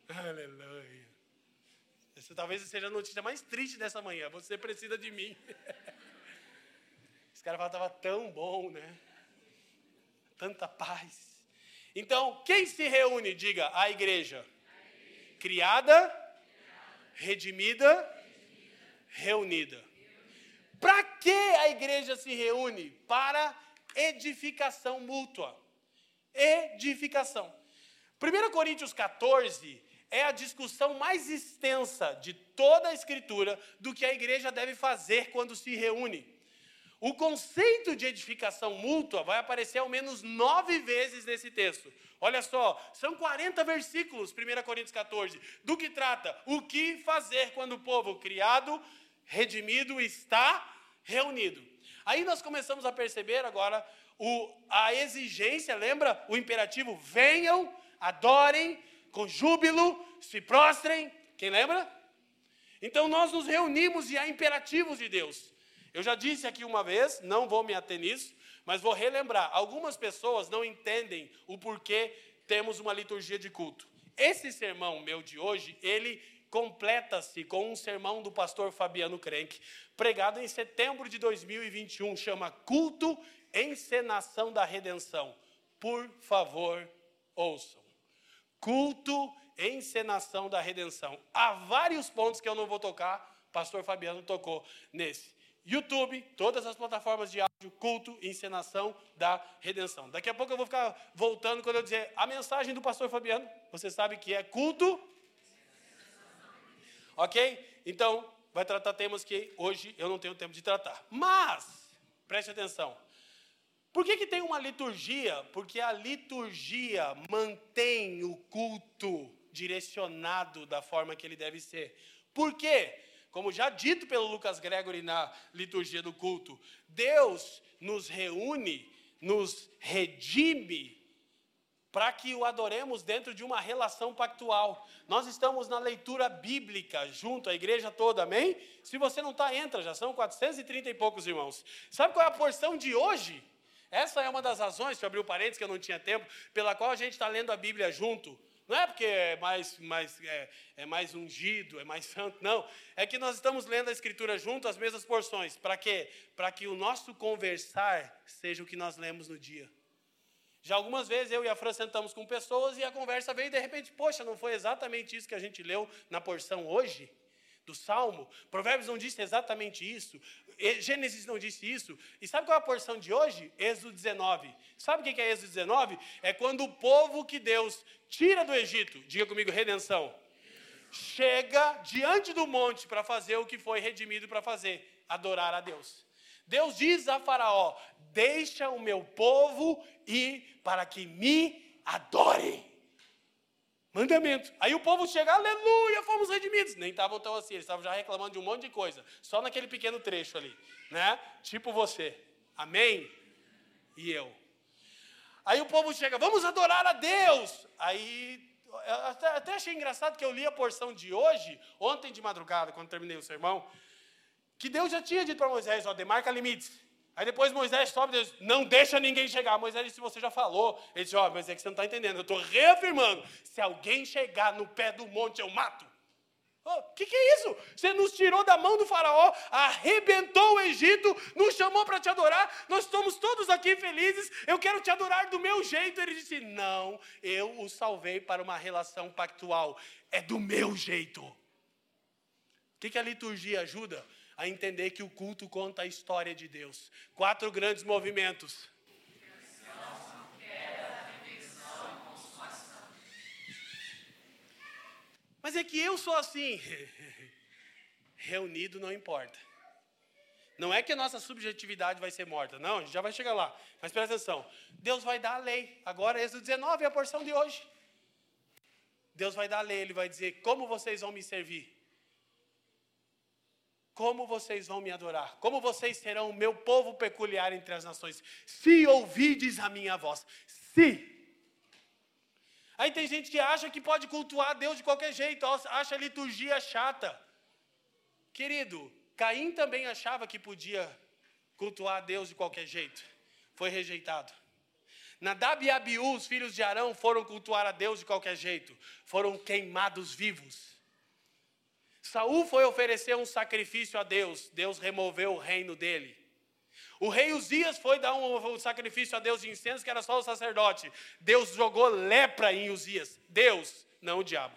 Aleluia. Essa talvez seja a notícia mais triste dessa manhã. Você precisa de mim. Esse cara fala, estava tão bom, né? Tanta paz. Então, quem se reúne? Diga, a igreja. Criada, redimida, reunida. Para que a igreja se reúne? Para edificação mútua. Edificação. 1 Coríntios 14 é a discussão mais extensa de toda a Escritura do que a igreja deve fazer quando se reúne. O conceito de edificação mútua vai aparecer ao menos nove vezes nesse texto. Olha só, são 40 versículos, 1 Coríntios 14, do que trata o que fazer quando o povo criado, redimido, está reunido. Aí nós começamos a perceber agora o, a exigência, lembra o imperativo? Venham, adorem, com júbilo, se prostrem. Quem lembra? Então nós nos reunimos e há imperativos de Deus. Eu já disse aqui uma vez, não vou me ater nisso, mas vou relembrar. Algumas pessoas não entendem o porquê temos uma liturgia de culto. Esse sermão meu de hoje, ele completa-se com um sermão do pastor Fabiano Crenck, pregado em setembro de 2021, chama Culto Encenação da Redenção. Por favor, ouçam. Culto Encenação da Redenção. Há vários pontos que eu não vou tocar, pastor Fabiano tocou nesse. YouTube, todas as plataformas de áudio, culto encenação da redenção. Daqui a pouco eu vou ficar voltando quando eu dizer a mensagem do pastor Fabiano. Você sabe que é culto. Ok? Então, vai tratar temas que hoje eu não tenho tempo de tratar. Mas, preste atenção. Por que, que tem uma liturgia? Porque a liturgia mantém o culto direcionado da forma que ele deve ser. Por quê? Como já dito pelo Lucas Gregory na liturgia do culto, Deus nos reúne, nos redime para que o adoremos dentro de uma relação pactual. Nós estamos na leitura bíblica junto, a igreja toda, amém? Se você não está, entra, já são 430 e poucos irmãos. Sabe qual é a porção de hoje? Essa é uma das razões, se eu abrir o parênteses que eu não tinha tempo, pela qual a gente está lendo a Bíblia junto. Não é porque é mais, mais, é, é mais ungido, é mais [LAUGHS] santo, não. É que nós estamos lendo a Escritura junto, as mesmas porções. Para quê? Para que o nosso conversar seja o que nós lemos no dia. Já algumas vezes eu e a Fran sentamos com pessoas e a conversa veio e de repente, poxa, não foi exatamente isso que a gente leu na porção hoje? Do Salmo. Provérbios não disse exatamente isso. Gênesis não disse isso. E sabe qual é a porção de hoje? Êxodo 19. Sabe o que é Êxodo 19? É quando o povo que Deus tira do Egito, diga comigo, redenção, chega diante do monte para fazer o que foi redimido para fazer, adorar a Deus. Deus diz a Faraó: Deixa o meu povo ir para que me adorem. Mandamento. Aí o povo chega, aleluia, fomos redimidos. Nem estavam tão assim, eles estavam já reclamando de um monte de coisa. Só naquele pequeno trecho ali, né? Tipo você. Amém? E eu. Aí o povo chega, vamos adorar a Deus. Aí, até, até achei engraçado que eu li a porção de hoje, ontem de madrugada, quando terminei o sermão, que Deus já tinha dito para Moisés, ó, demarca limites. Aí depois Moisés sobe diz, não deixa ninguém chegar. Moisés disse, você já falou. Ele disse, ó, mas é que você não está entendendo. Eu estou reafirmando. Se alguém chegar no pé do monte, eu mato. O oh, que, que é isso? Você nos tirou da mão do faraó, arrebentou o Egito, nos chamou para te adorar, nós estamos todos aqui felizes, eu quero te adorar do meu jeito. Ele disse: Não, eu o salvei para uma relação pactual, é do meu jeito. O que, que a liturgia ajuda? A entender que o culto conta a história de Deus. Quatro grandes movimentos. Mas é que eu sou assim. [LAUGHS] Reunido não importa. Não é que a nossa subjetividade vai ser morta. Não, a gente já vai chegar lá. Mas presta atenção. Deus vai dar a lei. Agora, Êxodo 19 é a porção de hoje. Deus vai dar a lei. Ele vai dizer como vocês vão me servir. Como vocês vão me adorar? Como vocês serão o meu povo peculiar entre as nações? Se ouvides a minha voz. Se. Aí tem gente que acha que pode cultuar Deus de qualquer jeito, acha a liturgia chata. Querido, Caim também achava que podia cultuar Deus de qualquer jeito. Foi rejeitado. Nadab e Abiú, os filhos de Arão, foram cultuar a Deus de qualquer jeito. Foram queimados vivos. Saul foi oferecer um sacrifício a Deus. Deus removeu o reino dele. O rei Uzias foi dar um, sacrifício a Deus de incenso, que era só o sacerdote. Deus jogou lepra em Uzias. Deus, não o diabo.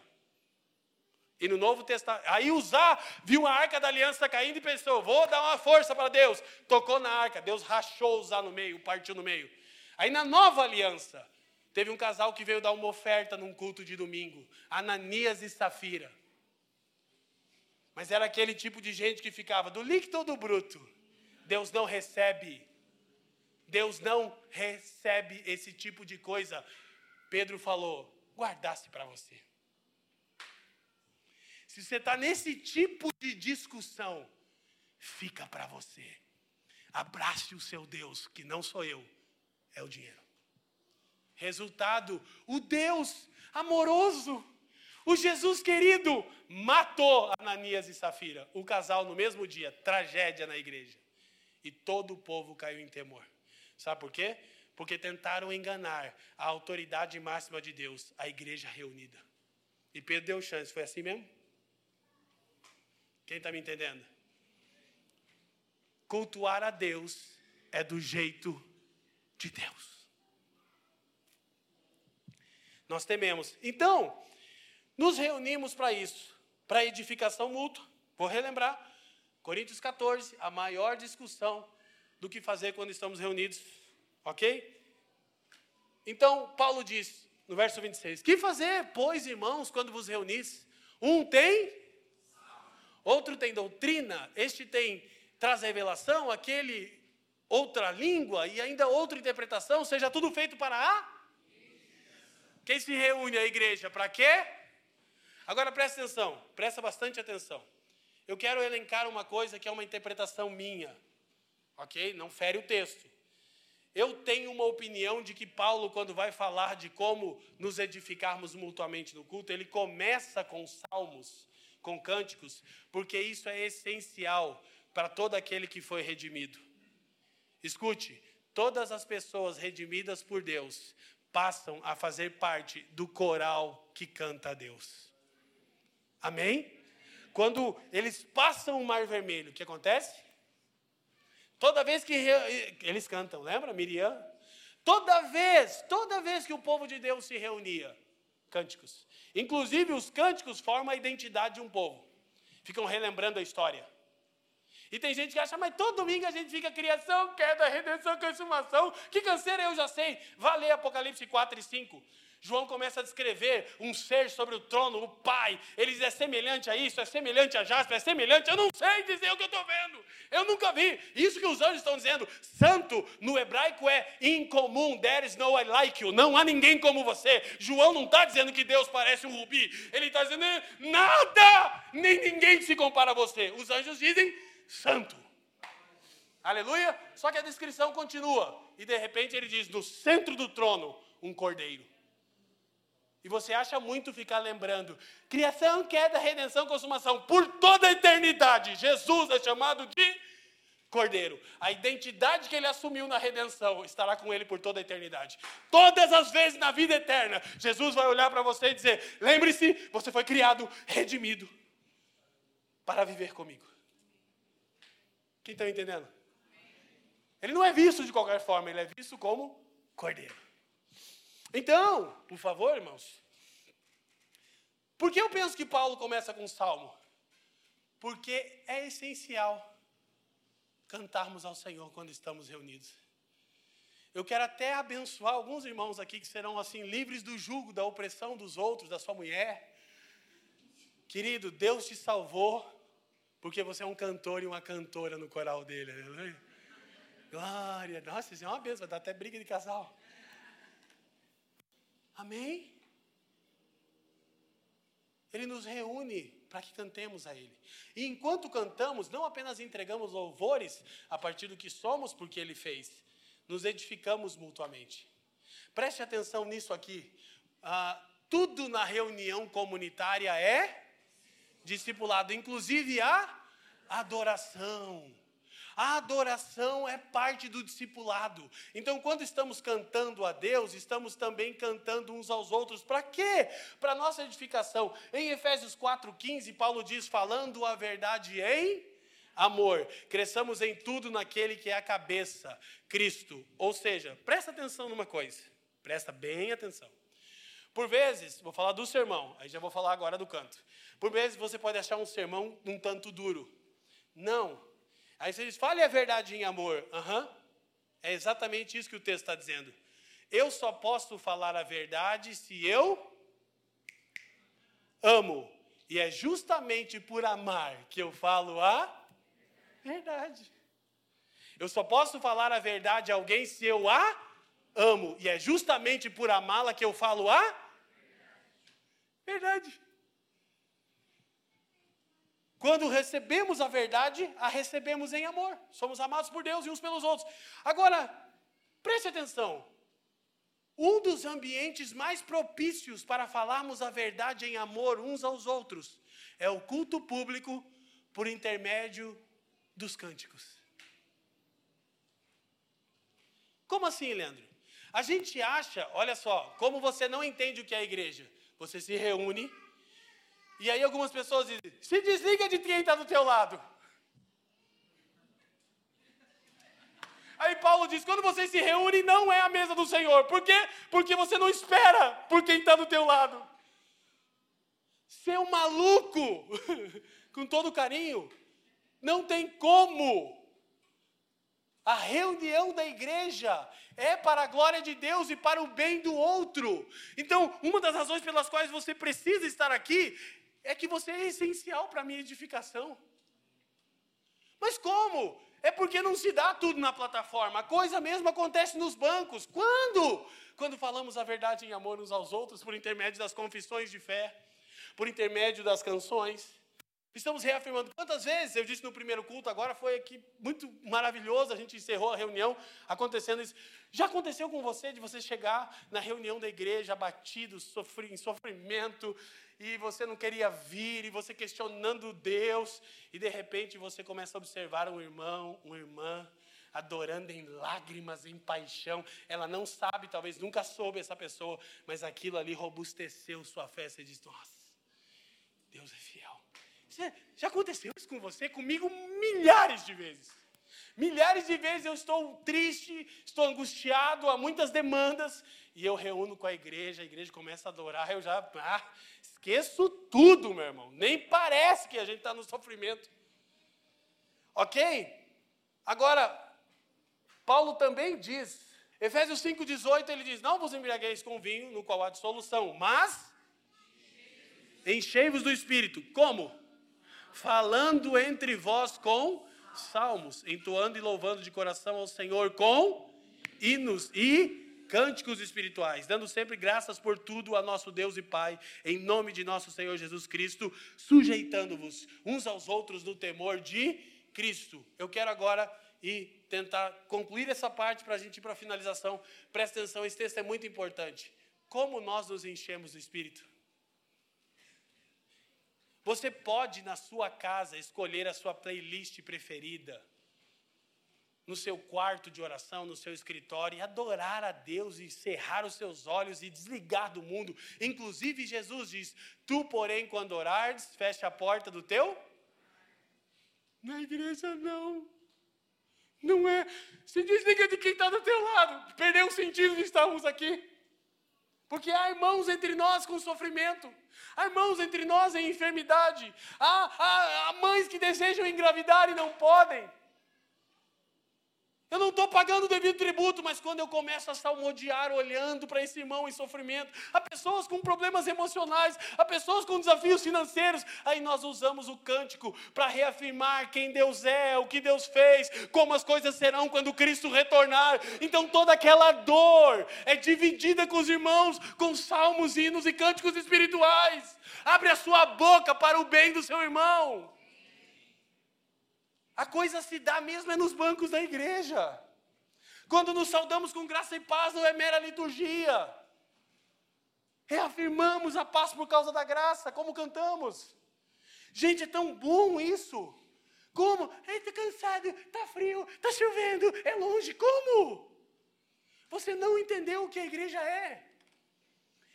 E no Novo Testamento, aí Uzá viu a arca da aliança caindo e pensou: vou dar uma força para Deus. Tocou na arca, Deus rachou Uzá no meio, partiu no meio. Aí na nova aliança, teve um casal que veio dar uma oferta num culto de domingo: Ananias e Safira. Mas era aquele tipo de gente que ficava do líquido ou do bruto. Deus não recebe. Deus não recebe esse tipo de coisa. Pedro falou: guardasse para você. Se você está nesse tipo de discussão, fica para você. Abrace o seu Deus, que não sou eu, é o dinheiro. Resultado: o Deus amoroso, o Jesus querido, matou Ananias e Safira, o casal no mesmo dia, tragédia na igreja. E todo o povo caiu em temor. Sabe por quê? Porque tentaram enganar a autoridade máxima de Deus, a igreja reunida. E Pedro deu chance, foi assim mesmo? Quem está me entendendo? Cultuar a Deus é do jeito de Deus. Nós tememos. Então, nos reunimos para isso, para edificação mútua. Vou relembrar. Coríntios 14, a maior discussão do que fazer quando estamos reunidos. Ok? Então, Paulo diz, no verso 26, Que fazer, pois, irmãos, quando vos reunis? Um tem outro tem doutrina, este tem traz revelação, aquele outra língua e ainda outra interpretação, seja tudo feito para a quem se reúne a igreja para quê? Agora presta atenção, presta bastante atenção. Eu quero elencar uma coisa que é uma interpretação minha, ok? Não fere o texto. Eu tenho uma opinião de que Paulo, quando vai falar de como nos edificarmos mutuamente no culto, ele começa com salmos com cânticos, porque isso é essencial para todo aquele que foi redimido. Escute, todas as pessoas redimidas por Deus passam a fazer parte do coral que canta a Deus. Amém? Quando eles passam o Mar Vermelho, o que acontece? Toda vez que eles cantam, lembra? Miriam? Toda vez, toda vez que o povo de Deus se reunia, cânticos. Inclusive, os cânticos formam a identidade de um povo. Ficam relembrando a história. E tem gente que acha, mas todo domingo a gente fica criação, queda, redenção, consumação. Que canseira eu já sei. Vá ler Apocalipse 4 e 5. João começa a descrever um ser sobre o trono, o Pai. Ele é semelhante a isso, é semelhante a jaspe, é semelhante. Eu não sei dizer o que eu estou vendo. Eu nunca vi. Isso que os anjos estão dizendo. Santo no hebraico é incomum. There is no one like you. Não há ninguém como você. João não está dizendo que Deus parece um rubi. Ele está dizendo nada, nem ninguém se compara a você. Os anjos dizem santo. Aleluia. Só que a descrição continua. E de repente ele diz: no centro do trono, um cordeiro. E você acha muito ficar lembrando: criação, queda, redenção, consumação, por toda a eternidade. Jesus é chamado de Cordeiro. A identidade que ele assumiu na redenção estará com ele por toda a eternidade. Todas as vezes na vida eterna, Jesus vai olhar para você e dizer: lembre-se, você foi criado, redimido, para viver comigo. Quem está entendendo? Ele não é visto de qualquer forma, ele é visto como Cordeiro. Então, por favor, irmãos, por que eu penso que Paulo começa com um salmo? Porque é essencial cantarmos ao Senhor quando estamos reunidos. Eu quero até abençoar alguns irmãos aqui que serão assim livres do jugo, da opressão dos outros, da sua mulher. Querido, Deus te salvou porque você é um cantor e uma cantora no coral dele. Aleluia. Glória. Nossa, isso é uma bênção, vai dar até briga de casal. Amém? Ele nos reúne para que cantemos a Ele. E enquanto cantamos, não apenas entregamos louvores a partir do que somos, porque Ele fez, nos edificamos mutuamente. Preste atenção nisso aqui. Ah, tudo na reunião comunitária é discipulado, inclusive a adoração. A adoração é parte do discipulado. Então, quando estamos cantando a Deus, estamos também cantando uns aos outros. Para quê? Para nossa edificação. Em Efésios 4,15, Paulo diz: falando a verdade em amor, cresçamos em tudo naquele que é a cabeça, Cristo. Ou seja, presta atenção numa coisa, presta bem atenção. Por vezes, vou falar do sermão, aí já vou falar agora do canto. Por vezes você pode achar um sermão um tanto duro. Não, Aí você diz, fale a verdade em amor. Uhum. É exatamente isso que o texto está dizendo. Eu só posso falar a verdade se eu amo. E é justamente por amar que eu falo a verdade. Eu só posso falar a verdade a alguém se eu a amo. E é justamente por amá-la que eu falo a verdade. Quando recebemos a verdade, a recebemos em amor. Somos amados por Deus e uns pelos outros. Agora, preste atenção. Um dos ambientes mais propícios para falarmos a verdade em amor uns aos outros é o culto público por intermédio dos cânticos. Como assim, Leandro? A gente acha, olha só, como você não entende o que é a igreja. Você se reúne e aí algumas pessoas dizem: se desliga de quem está do teu lado. Aí Paulo diz: quando vocês se reúnem, não é a mesa do Senhor. Por quê? Porque você não espera por quem está do teu lado. Seu maluco, [LAUGHS] com todo carinho, não tem como. A reunião da igreja é para a glória de Deus e para o bem do outro. Então, uma das razões pelas quais você precisa estar aqui é que você é essencial para a minha edificação. Mas como? É porque não se dá tudo na plataforma. A coisa mesmo acontece nos bancos. Quando? Quando falamos a verdade em amor uns aos outros por intermédio das confissões de fé, por intermédio das canções. Estamos reafirmando. Quantas vezes eu disse no primeiro culto, agora foi aqui muito maravilhoso, a gente encerrou a reunião acontecendo isso. Já aconteceu com você de você chegar na reunião da igreja abatido, sofri, em sofrimento, e você não queria vir, e você questionando Deus, e de repente você começa a observar um irmão, uma irmã, adorando em lágrimas, em paixão. Ela não sabe, talvez nunca soube essa pessoa, mas aquilo ali robusteceu sua fé. Você diz: Nossa, Deus é fiel. Já aconteceu isso com você? Comigo milhares de vezes. Milhares de vezes eu estou triste, estou angustiado, há muitas demandas, e eu reúno com a igreja, a igreja começa a adorar, eu já ah, esqueço tudo, meu irmão. Nem parece que a gente está no sofrimento. Ok? Agora, Paulo também diz, Efésios 5,18, ele diz: Não vos embriagueis com vinho, no qual há dissolução, mas enchei-vos do espírito. Como? Falando entre vós com salmos, entoando e louvando de coração ao Senhor com hinos e cânticos espirituais, dando sempre graças por tudo a nosso Deus e Pai, em nome de nosso Senhor Jesus Cristo, sujeitando-vos uns aos outros no temor de Cristo. Eu quero agora ir tentar concluir essa parte para a gente ir para a finalização. Presta atenção, esse texto é muito importante. Como nós nos enchemos do Espírito? Você pode, na sua casa, escolher a sua playlist preferida no seu quarto de oração, no seu escritório, e adorar a Deus e cerrar os seus olhos e desligar do mundo. Inclusive, Jesus diz: Tu, porém, quando orares, fecha a porta do teu. Na igreja, não. Não é. Se desliga de quem está do teu lado. Perdeu o sentido de estarmos aqui. Porque há irmãos entre nós com sofrimento, há irmãos entre nós em enfermidade, há, há, há mães que desejam engravidar e não podem. Eu não estou pagando o devido tributo, mas quando eu começo a salmodiar olhando para esse irmão em sofrimento, há pessoas com problemas emocionais, há pessoas com desafios financeiros, aí nós usamos o cântico para reafirmar quem Deus é, o que Deus fez, como as coisas serão quando Cristo retornar. Então toda aquela dor é dividida com os irmãos com salmos, hinos e cânticos espirituais. Abre a sua boca para o bem do seu irmão. A coisa se dá mesmo é nos bancos da igreja. Quando nos saudamos com graça e paz, não é mera liturgia. Reafirmamos a paz por causa da graça, como cantamos. Gente, é tão bom isso. Como? Está cansado, está frio, está chovendo, é longe. Como? Você não entendeu o que a igreja é.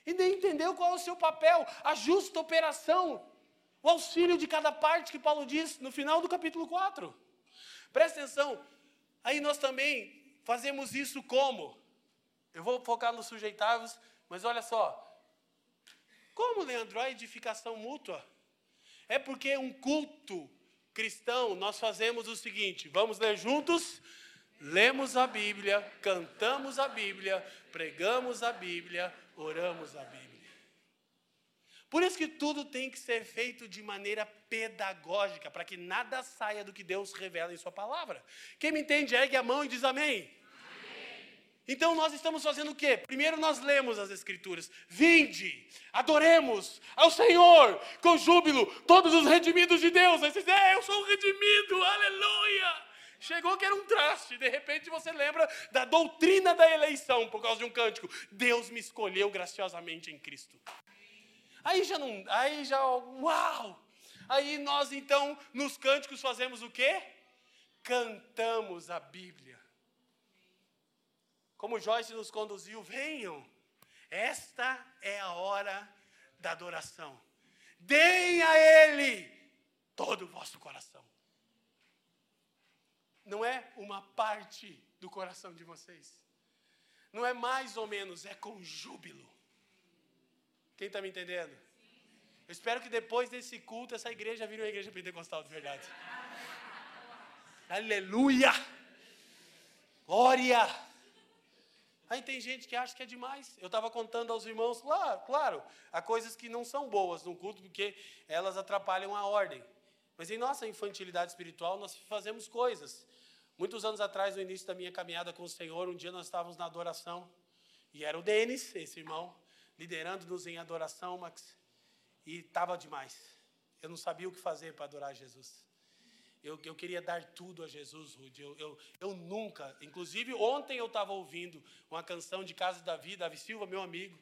E nem entendeu qual é o seu papel, a justa operação, o auxílio de cada parte que Paulo diz no final do capítulo 4. Presta atenção, aí nós também fazemos isso como? Eu vou focar nos sujeitáveis, mas olha só. Como, Leandro, a edificação mútua? É porque um culto cristão, nós fazemos o seguinte: vamos ler juntos? Lemos a Bíblia, cantamos a Bíblia, pregamos a Bíblia, oramos a Bíblia. Por isso que tudo tem que ser feito de maneira pedagógica, para que nada saia do que Deus revela em Sua palavra. Quem me entende, ergue a mão e diz amém. Então nós estamos fazendo o quê? Primeiro nós lemos as Escrituras. Vinde, adoremos ao Senhor com júbilo, todos os redimidos de Deus. Aí você diz, é, eu sou um redimido, aleluia. Chegou que era um traste, de repente você lembra da doutrina da eleição por causa de um cântico. Deus me escolheu graciosamente em Cristo. Aí já não, aí já, uau! Aí nós então, nos cânticos fazemos o quê? Cantamos a Bíblia. Como Joyce nos conduziu, venham. Esta é a hora da adoração. Deem a Ele todo o vosso coração. Não é uma parte do coração de vocês. Não é mais ou menos, é com júbilo. Quem está me entendendo? Eu espero que depois desse culto essa igreja vire uma igreja pentecostal de verdade. Aleluia! Glória! Aí tem gente que acha que é demais. Eu estava contando aos irmãos, claro, claro, há coisas que não são boas no culto porque elas atrapalham a ordem. Mas em nossa infantilidade espiritual nós fazemos coisas. Muitos anos atrás, no início da minha caminhada com o Senhor, um dia nós estávamos na adoração e era o Denis, esse irmão, liderando-nos em adoração, Max, e estava demais. Eu não sabia o que fazer para adorar Jesus. Eu, eu queria dar tudo a Jesus, Rude. Eu, eu, eu nunca, inclusive ontem eu estava ouvindo uma canção de Casa da Vida, Davi Silva, meu amigo.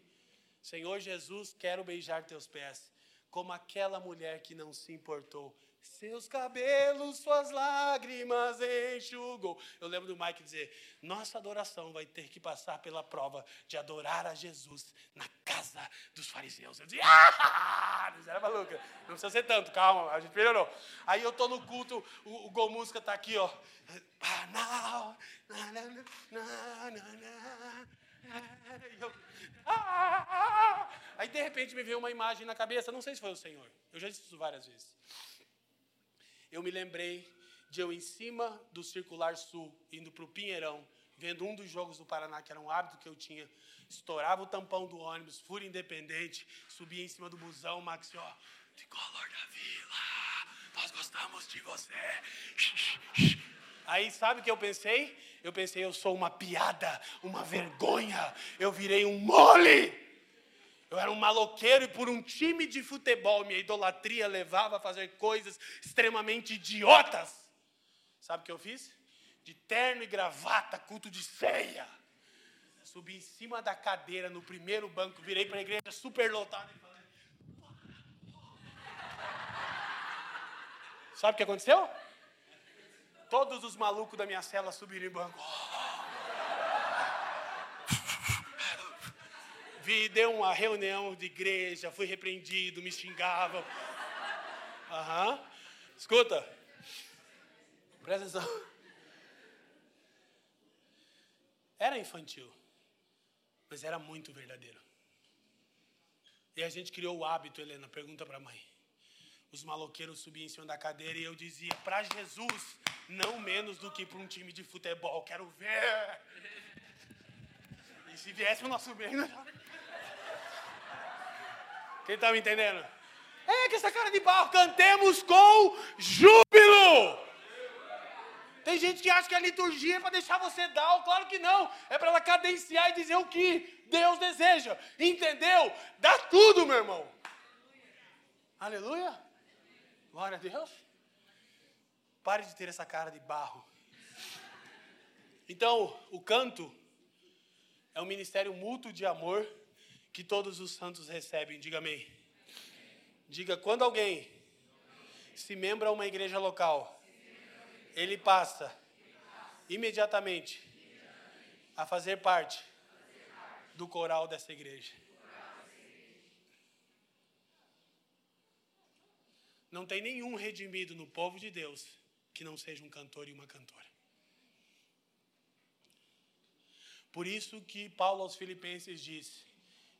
Senhor Jesus, quero beijar teus pés, como aquela mulher que não se importou seus cabelos, suas lágrimas enxugou. Eu lembro do Mike dizer: nossa adoração vai ter que passar pela prova de adorar a Jesus na casa dos fariseus. Eu dizia: ah! Isso era maluca. Não precisa ser tanto, calma, a gente melhorou. Aí eu estou no culto, o, o Gol Música está aqui, ó. Ah, eu, ah, Aí de repente me veio uma imagem na cabeça, não sei se foi o Senhor, eu já disse isso várias vezes eu me lembrei de eu em cima do Circular Sul, indo para o Pinheirão, vendo um dos jogos do Paraná, que era um hábito que eu tinha, estourava o tampão do ônibus, fura independente, subia em cima do busão, Max, ó, tricolor da vila, nós gostamos de você. Aí sabe o que eu pensei? Eu pensei, eu sou uma piada, uma vergonha, eu virei um mole. Eu era um maloqueiro e por um time de futebol minha idolatria levava a fazer coisas extremamente idiotas. Sabe o que eu fiz? De terno e gravata, culto de ceia. Subi em cima da cadeira no primeiro banco, virei para a igreja super lotada e falei. Sabe o que aconteceu? Todos os malucos da minha cela subiram em banco. Vi, deu uma reunião de igreja, fui repreendido, me xingavam. Uhum. Escuta. Presta atenção. Era infantil, mas era muito verdadeiro. E a gente criou o hábito, Helena, pergunta para a mãe. Os maloqueiros subiam em cima da cadeira e eu dizia, para Jesus, não menos do que para um time de futebol, quero ver. E se viesse o nosso bem, quem está me entendendo? É que essa cara de barro, cantemos com júbilo. Tem gente que acha que a liturgia é para deixar você dar, claro que não. É para ela cadenciar e dizer o que Deus deseja. Entendeu? Dá tudo, meu irmão. Aleluia. Glória a Deus. Pare de ter essa cara de barro. Então, o canto é um ministério mútuo de amor que todos os santos recebem. Diga amém. Diga quando alguém se membra a uma igreja local, ele passa imediatamente a fazer parte do coral dessa igreja. Não tem nenhum redimido no povo de Deus que não seja um cantor e uma cantora. Por isso que Paulo aos Filipenses diz: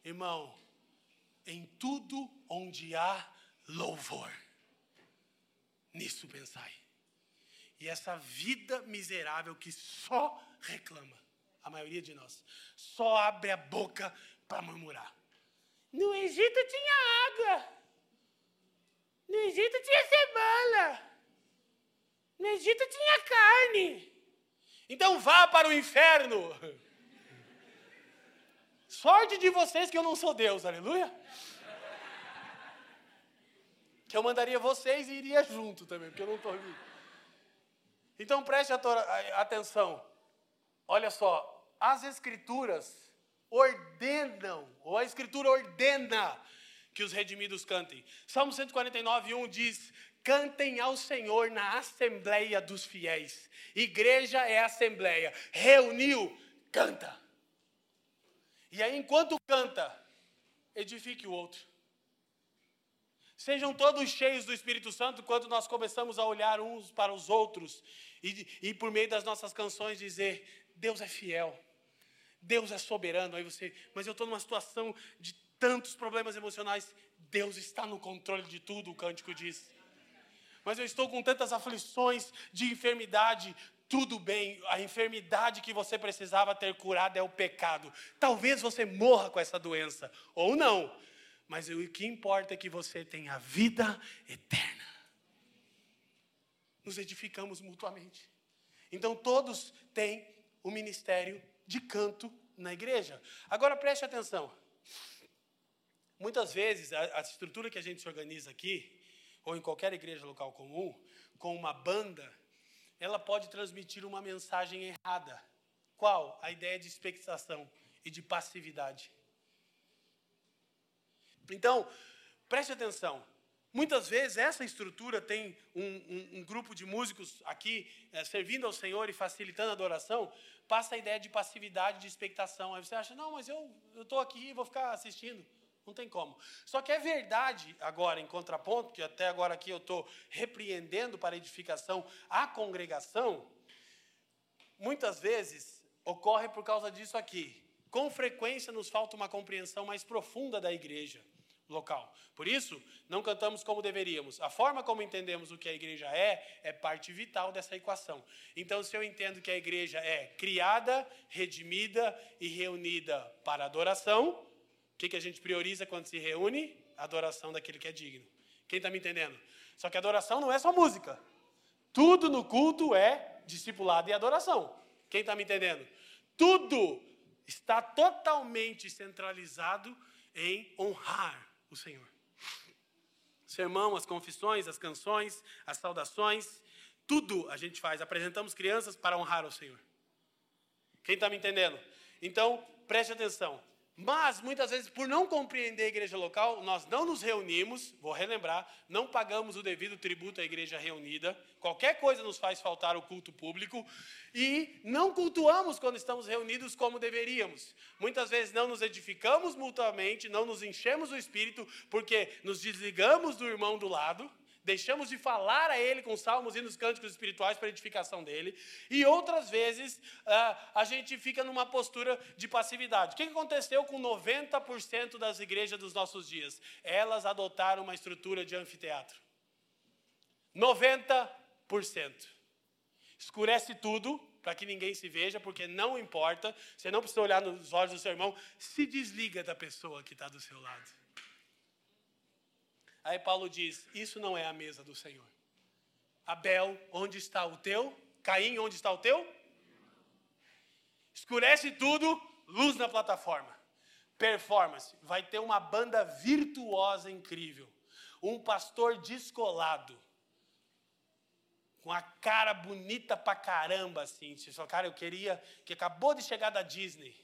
irmão, em tudo onde há louvor, nisso pensai. E essa vida miserável que só reclama, a maioria de nós, só abre a boca para murmurar. No Egito tinha água. No Egito tinha cebola. No Egito tinha carne. Então vá para o inferno. [LAUGHS] Sorte de vocês que eu não sou Deus, aleluia. Que eu mandaria vocês e iria junto também, porque eu não estou aqui. Então preste atenção. Olha só, as escrituras ordenam, ou a escritura ordena que os redimidos cantem. Salmo 149, 1 diz: Cantem ao Senhor na assembleia dos fiéis. Igreja é assembleia. Reuniu, canta. E aí, enquanto canta, edifique o outro. Sejam todos cheios do Espírito Santo quando nós começamos a olhar uns para os outros e, e por meio das nossas canções dizer: Deus é fiel, Deus é soberano. Aí você, mas eu estou numa situação de tantos problemas emocionais. Deus está no controle de tudo, o cântico diz. Mas eu estou com tantas aflições de enfermidade, tudo bem, a enfermidade que você precisava ter curado é o pecado. Talvez você morra com essa doença, ou não, mas o que importa é que você tenha vida eterna. Nos edificamos mutuamente. Então todos têm o ministério de canto na igreja. Agora preste atenção. Muitas vezes a, a estrutura que a gente se organiza aqui, ou em qualquer igreja local comum, com uma banda ela pode transmitir uma mensagem errada. Qual? A ideia de expectação e de passividade. Então, preste atenção. Muitas vezes essa estrutura tem um, um, um grupo de músicos aqui é, servindo ao Senhor e facilitando a adoração, passa a ideia de passividade, de expectação. Aí você acha, não, mas eu estou aqui e vou ficar assistindo. Não tem como. Só que é verdade, agora, em contraponto, que até agora aqui eu estou repreendendo para edificação a congregação, muitas vezes ocorre por causa disso aqui. Com frequência nos falta uma compreensão mais profunda da igreja local. Por isso, não cantamos como deveríamos. A forma como entendemos o que a igreja é, é parte vital dessa equação. Então, se eu entendo que a igreja é criada, redimida e reunida para adoração, que, que a gente prioriza quando se reúne? A adoração daquele que é digno. Quem está me entendendo? Só que adoração não é só música. Tudo no culto é discipulado e adoração. Quem está me entendendo? Tudo está totalmente centralizado em honrar o Senhor. Sermão, as confissões, as canções, as saudações, tudo a gente faz. Apresentamos crianças para honrar o Senhor. Quem está me entendendo? Então, preste atenção. Mas, muitas vezes, por não compreender a igreja local, nós não nos reunimos, vou relembrar, não pagamos o devido tributo à igreja reunida, qualquer coisa nos faz faltar o culto público, e não cultuamos quando estamos reunidos como deveríamos. Muitas vezes não nos edificamos mutuamente, não nos enchemos do espírito, porque nos desligamos do irmão do lado, deixamos de falar a Ele com salmos e nos cânticos espirituais para edificação dele, e outras vezes ah, a gente fica numa postura de passividade. O que aconteceu com 90% das igrejas dos nossos dias? Elas adotaram uma estrutura de anfiteatro. 90%. Escurece tudo para que ninguém se veja, porque não importa, você não precisa olhar nos olhos do seu irmão, se desliga da pessoa que está do seu lado. Aí Paulo diz: Isso não é a mesa do Senhor. Abel, onde está o teu? Caim, onde está o teu? Escurece tudo, luz na plataforma. Performance. Vai ter uma banda virtuosa incrível. Um pastor descolado. Com a cara bonita pra caramba, assim. Você cara, eu queria. Que acabou de chegar da Disney.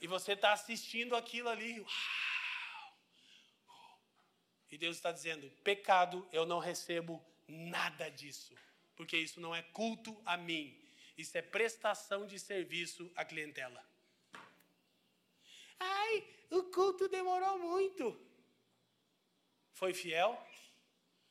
E você está assistindo aquilo ali. Uau! E Deus está dizendo: pecado, eu não recebo nada disso. porque isso não é culto a mim, isso é prestação de serviço à clientela. Ai, o culto demorou muito. Foi fiel?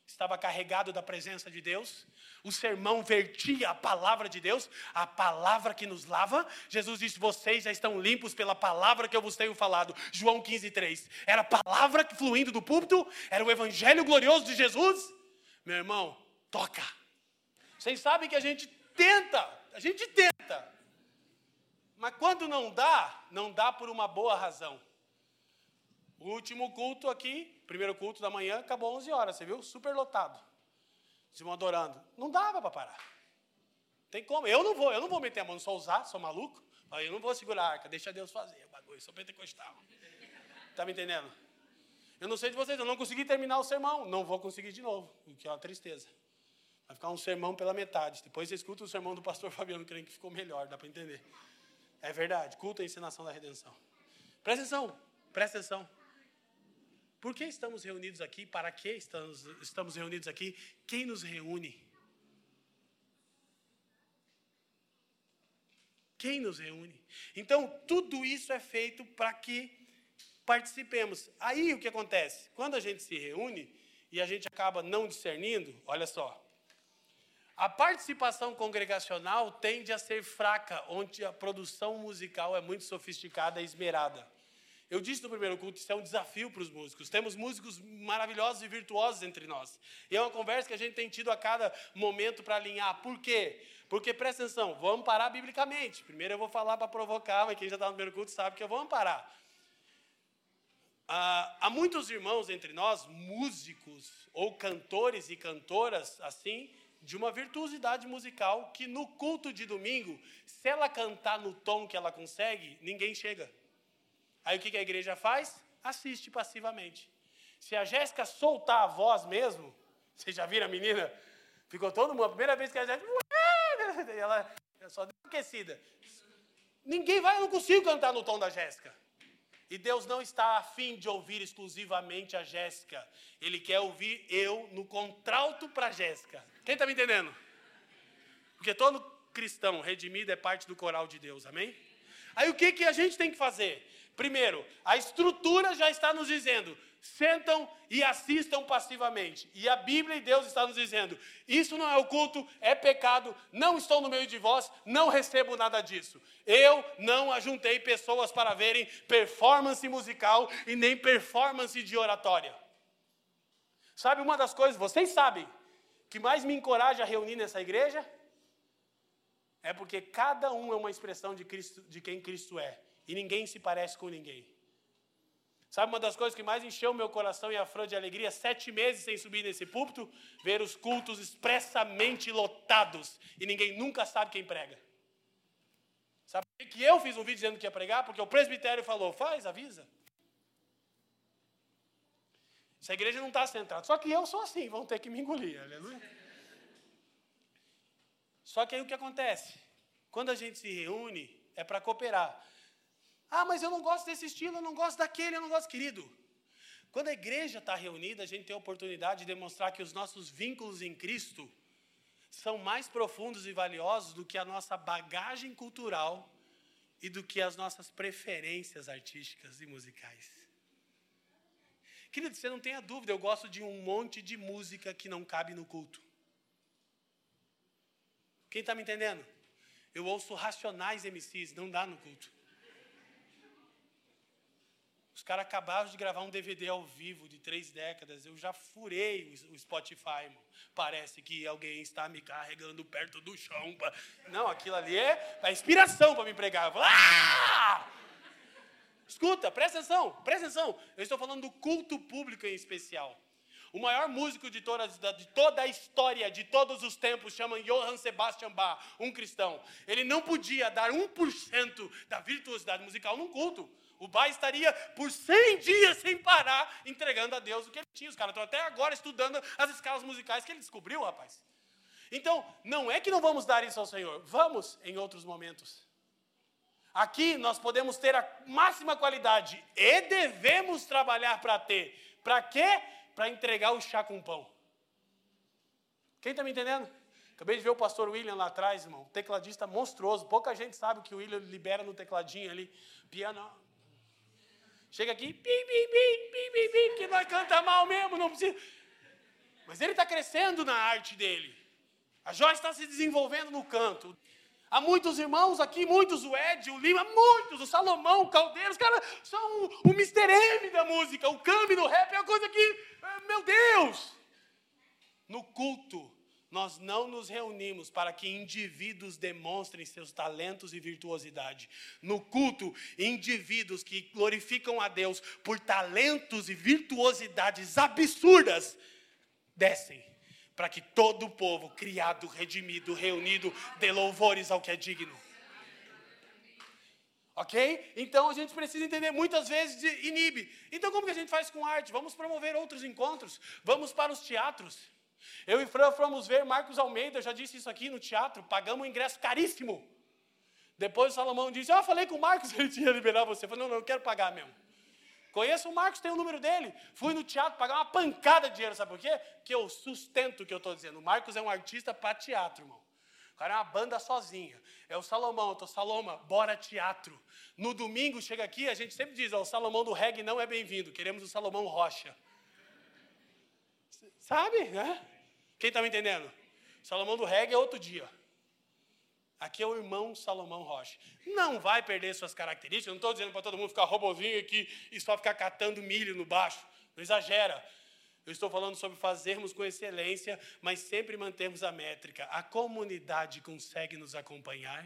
Estava carregado da presença de Deus? O sermão vertia a palavra de Deus, a palavra que nos lava. Jesus disse: Vocês já estão limpos pela palavra que eu vos tenho falado. João 15, 3. Era a palavra fluindo do púlpito? Era o evangelho glorioso de Jesus? Meu irmão, toca. Vocês sabem que a gente tenta, a gente tenta. Mas quando não dá, não dá por uma boa razão. O último culto aqui, primeiro culto da manhã, acabou 11 horas, você viu? Super lotado. Se vão adorando. Não dava para parar. Tem como. Eu não vou, eu não vou meter a mão, sou usar, sou maluco. Aí eu não vou segurar a arca, deixa Deus fazer o bagulho, sou pentecostal. Tá me entendendo? Eu não sei de vocês, eu não consegui terminar o sermão, não vou conseguir de novo, o que é uma tristeza. Vai ficar um sermão pela metade. Depois você escuta o sermão do pastor [LAUGHS] Fabiano, creio que ficou melhor, dá para entender. É verdade, culto e ensinação da redenção. Presta atenção, presta atenção. Por que estamos reunidos aqui? Para que estamos, estamos reunidos aqui? Quem nos reúne? Quem nos reúne? Então, tudo isso é feito para que participemos. Aí o que acontece? Quando a gente se reúne e a gente acaba não discernindo, olha só. A participação congregacional tende a ser fraca, onde a produção musical é muito sofisticada e esmerada. Eu disse no primeiro culto, isso é um desafio para os músicos. Temos músicos maravilhosos e virtuosos entre nós. E é uma conversa que a gente tem tido a cada momento para alinhar. Por quê? Porque, presta atenção, vamos amparar biblicamente. Primeiro eu vou falar para provocar, mas quem já está no primeiro culto sabe que eu vou amparar. Ah, há muitos irmãos entre nós, músicos ou cantores e cantoras, assim, de uma virtuosidade musical, que no culto de domingo, se ela cantar no tom que ela consegue, ninguém chega. Aí o que a igreja faz? Assiste passivamente. Se a Jéssica soltar a voz mesmo, vocês já viram a menina? Ficou todo mundo, a primeira vez que a Jéssica. Ela só deu aquecida. Ninguém vai, eu não consigo cantar no tom da Jéssica. E Deus não está afim de ouvir exclusivamente a Jéssica. Ele quer ouvir eu no contralto para Jéssica. Quem está me entendendo? Porque todo cristão redimido é parte do coral de Deus, amém? Aí o que, que a gente tem que fazer? Primeiro, a estrutura já está nos dizendo: sentam e assistam passivamente. E a Bíblia e Deus está nos dizendo: isso não é o culto, é pecado, não estou no meio de vós, não recebo nada disso. Eu não ajuntei pessoas para verem performance musical e nem performance de oratória. Sabe uma das coisas, vocês sabem, que mais me encoraja a reunir nessa igreja? É porque cada um é uma expressão de, Cristo, de quem Cristo é. E ninguém se parece com ninguém. Sabe uma das coisas que mais encheu meu coração e a Fran de alegria? Sete meses sem subir nesse púlpito, ver os cultos expressamente lotados e ninguém nunca sabe quem prega. Sabe que eu fiz um vídeo dizendo que ia pregar? Porque o presbitério falou: faz, avisa. Essa igreja não está centrada. Só que eu sou assim, vão ter que me engolir, aleluia. Só que aí o que acontece? Quando a gente se reúne, é para cooperar. Ah, mas eu não gosto desse estilo, eu não gosto daquele, eu não gosto, querido. Quando a igreja está reunida, a gente tem a oportunidade de demonstrar que os nossos vínculos em Cristo são mais profundos e valiosos do que a nossa bagagem cultural e do que as nossas preferências artísticas e musicais. Querido, você não tenha dúvida, eu gosto de um monte de música que não cabe no culto. Quem está me entendendo? Eu ouço racionais MCs, não dá no culto. Os caras acabaram de gravar um DVD ao vivo de três décadas. Eu já furei o Spotify, irmão. Parece que alguém está me carregando perto do chão. Pra... Não, aquilo ali é a inspiração para me pregar. Eu ah! Escuta, presta atenção, presta atenção. Eu estou falando do culto público em especial. O maior músico de toda, de toda, a história, de todos os tempos, chama Johann Sebastian Bach, um cristão. Ele não podia dar 1% da virtuosidade musical num culto. O Bach estaria por 100 dias sem parar entregando a Deus o que ele tinha. Os caras estão até agora estudando as escalas musicais que ele descobriu, rapaz. Então, não é que não vamos dar isso ao Senhor, vamos em outros momentos. Aqui nós podemos ter a máxima qualidade e devemos trabalhar para ter. Para quê? para entregar o chá com pão. Quem está me entendendo? Acabei de ver o pastor William lá atrás, irmão. Tecladista monstruoso. Pouca gente sabe o que o William libera no tecladinho ali. Piano. Chega aqui, que nós canta mal mesmo, não precisa. Mas ele está crescendo na arte dele. A Joyce está se desenvolvendo no canto. Há muitos irmãos aqui, muitos, o Ed, o Lima, muitos, o Salomão, o Caldeiro, os caras são o, o Mr. M da música, o Cami do rap, é uma coisa que, meu Deus! No culto, nós não nos reunimos para que indivíduos demonstrem seus talentos e virtuosidade. No culto, indivíduos que glorificam a Deus por talentos e virtuosidades absurdas descem para que todo o povo, criado, redimido, reunido, dê louvores ao que é digno. Ok? Então a gente precisa entender, muitas vezes inibe. Então como que a gente faz com arte? Vamos promover outros encontros, vamos para os teatros. Eu e Fran fomos ver Marcos Almeida, eu já disse isso aqui no teatro, pagamos um ingresso caríssimo. Depois o Salomão disse, ah, falei com o Marcos, [LAUGHS] ele tinha liberar você. Eu falei, não, não, eu quero pagar mesmo. Conheço o Marcos, tenho o número dele. Fui no teatro pagar uma pancada de dinheiro, sabe por quê? Que eu sustento o que eu estou dizendo. O Marcos é um artista para teatro, irmão. O cara é uma banda sozinha. É o Salomão, eu estou Saloma, bora teatro. No domingo chega aqui, a gente sempre diz, o Salomão do reggae não é bem-vindo, queremos o Salomão Rocha. Sabe, né? Quem está me entendendo? Salomão do reggae é outro dia. Aqui é o irmão Salomão Rocha. Não vai perder suas características. Eu não estou dizendo para todo mundo ficar robozinho aqui e só ficar catando milho no baixo. Não exagera. Eu estou falando sobre fazermos com excelência, mas sempre mantermos a métrica. A comunidade consegue nos acompanhar.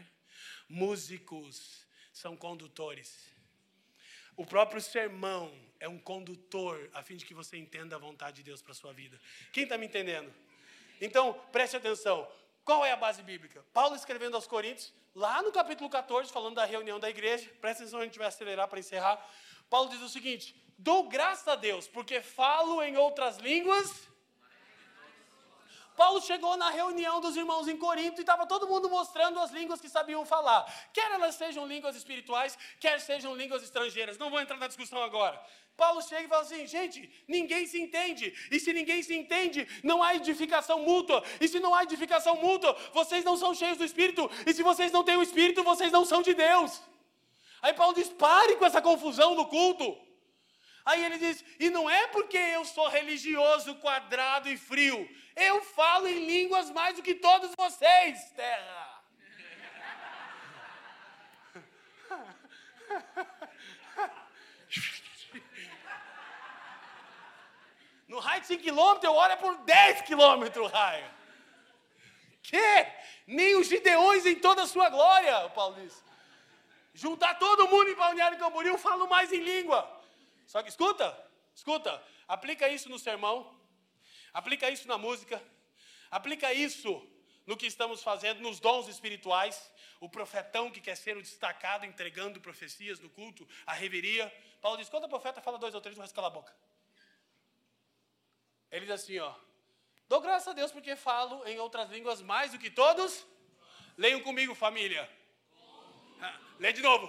Músicos são condutores. O próprio sermão é um condutor, a fim de que você entenda a vontade de Deus para sua vida. Quem está me entendendo? Então, preste atenção. Qual é a base bíblica? Paulo escrevendo aos Coríntios, lá no capítulo 14, falando da reunião da igreja, presta atenção, a gente vai acelerar para encerrar. Paulo diz o seguinte: Dou graças a Deus, porque falo em outras línguas. Paulo chegou na reunião dos irmãos em Corinto e estava todo mundo mostrando as línguas que sabiam falar. Quer elas sejam línguas espirituais, quer sejam línguas estrangeiras. Não vou entrar na discussão agora. Paulo chega e fala assim: gente, ninguém se entende. E se ninguém se entende, não há edificação mútua. E se não há edificação mútua, vocês não são cheios do Espírito. E se vocês não têm o Espírito, vocês não são de Deus. Aí Paulo diz: pare com essa confusão no culto. Aí ele diz: e não é porque eu sou religioso, quadrado e frio. Eu falo em línguas mais do que todos vocês, terra. No raio de 5 km, eu é por 10 km raio. Que? Nem os gideões em toda a sua glória, Paulo diz. Juntar todo mundo em Balneário Camboriú, eu falo mais em língua. Só que escuta, escuta, aplica isso no sermão, aplica isso na música, aplica isso no que estamos fazendo, nos dons espirituais, o profetão que quer ser o destacado, entregando profecias no culto, a reveria. Paulo diz: quando o profeta fala dois ou três, o resto cala a boca. Ele diz assim, ó. Dou graças a Deus porque falo em outras línguas mais do que todos. Leiam comigo, família. Ah, lê de novo.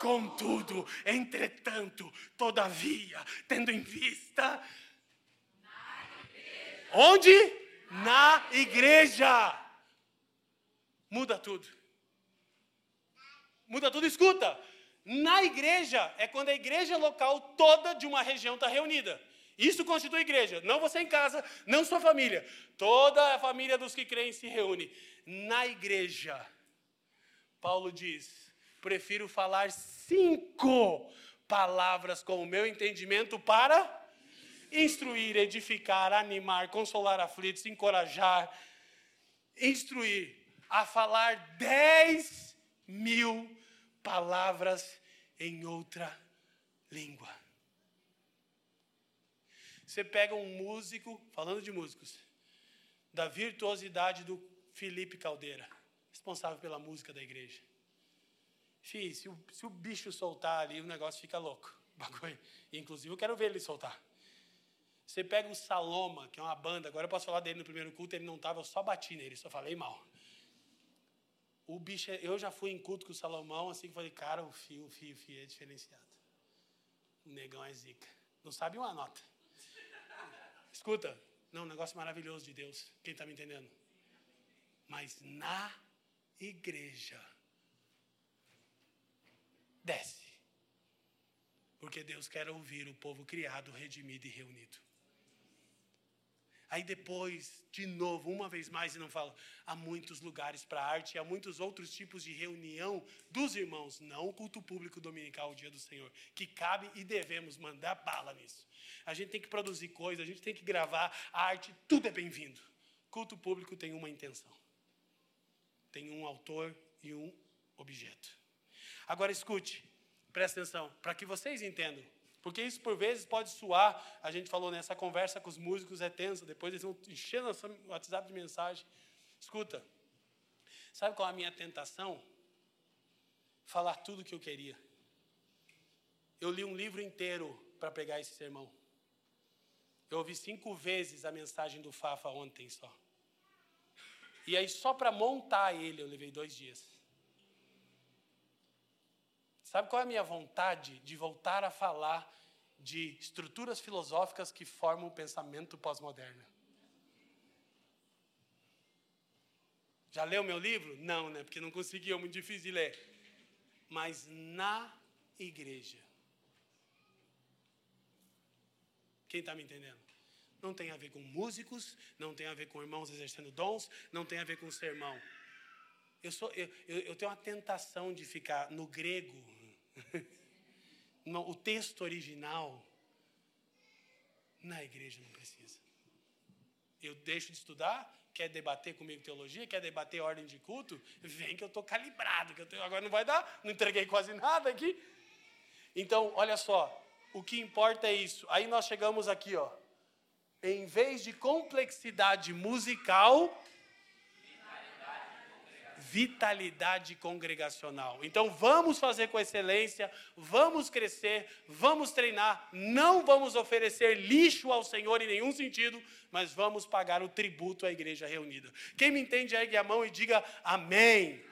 Contudo, entretanto, todavia, tendo em vista. Onde? Na igreja. Muda tudo. Muda tudo, escuta. Na igreja é quando a igreja local toda de uma região está reunida. Isso constitui igreja. Não você em casa, não sua família. Toda a família dos que creem se reúne. Na igreja, Paulo diz: prefiro falar cinco palavras com o meu entendimento para instruir, edificar, animar, consolar aflitos, encorajar, instruir, a falar dez mil palavras em outra língua. Você pega um músico, falando de músicos, da virtuosidade do Felipe Caldeira, responsável pela música da igreja. Fih, se o, se o bicho soltar ali, o negócio fica louco. [LAUGHS] Inclusive, eu quero ver ele soltar. Você pega o Saloma, que é uma banda, agora eu posso falar dele no primeiro culto, ele não estava, eu só bati nele, só falei mal. O bicho, é, eu já fui em culto com o Salomão, assim que falei, cara, o fio, o fio, o fio é diferenciado. O negão é zica. Não sabe uma nota. Escuta, não, um negócio maravilhoso de Deus. Quem está me entendendo? mas na igreja. Desce. Porque Deus quer ouvir o povo criado, redimido e reunido. Aí depois, de novo, uma vez mais, e não fala, há muitos lugares para arte, há muitos outros tipos de reunião dos irmãos, não o culto público dominical, o dia do Senhor, que cabe e devemos mandar bala nisso. A gente tem que produzir coisas, a gente tem que gravar, a arte, tudo é bem-vindo. Culto público tem uma intenção. Tem um autor e um objeto. Agora escute, preste atenção, para que vocês entendam. Porque isso por vezes pode suar, a gente falou nessa conversa com os músicos é tensa, depois eles vão enchendo o WhatsApp de mensagem. Escuta, sabe qual é a minha tentação? Falar tudo o que eu queria. Eu li um livro inteiro para pegar esse sermão. Eu ouvi cinco vezes a mensagem do Fafa ontem só. E aí, só para montar ele, eu levei dois dias. Sabe qual é a minha vontade? De voltar a falar de estruturas filosóficas que formam o pensamento pós-moderno. Já leu meu livro? Não, né? Porque não consegui, é muito difícil de ler. Mas na igreja. Quem está me entendendo? não tem a ver com músicos, não tem a ver com irmãos exercendo dons, não tem a ver com sermão. Eu, sou, eu, eu tenho uma tentação de ficar no grego, [LAUGHS] o texto original. Na igreja não precisa. Eu deixo de estudar, quer debater comigo teologia, quer debater ordem de culto, vem que eu estou calibrado, que eu tô, agora não vai dar, não entreguei quase nada aqui. Então, olha só, o que importa é isso. Aí nós chegamos aqui, ó em vez de complexidade musical, vitalidade congregacional. Então vamos fazer com excelência, vamos crescer, vamos treinar, não vamos oferecer lixo ao Senhor em nenhum sentido, mas vamos pagar o tributo à igreja reunida. Quem me entende, ergue a mão e diga amém.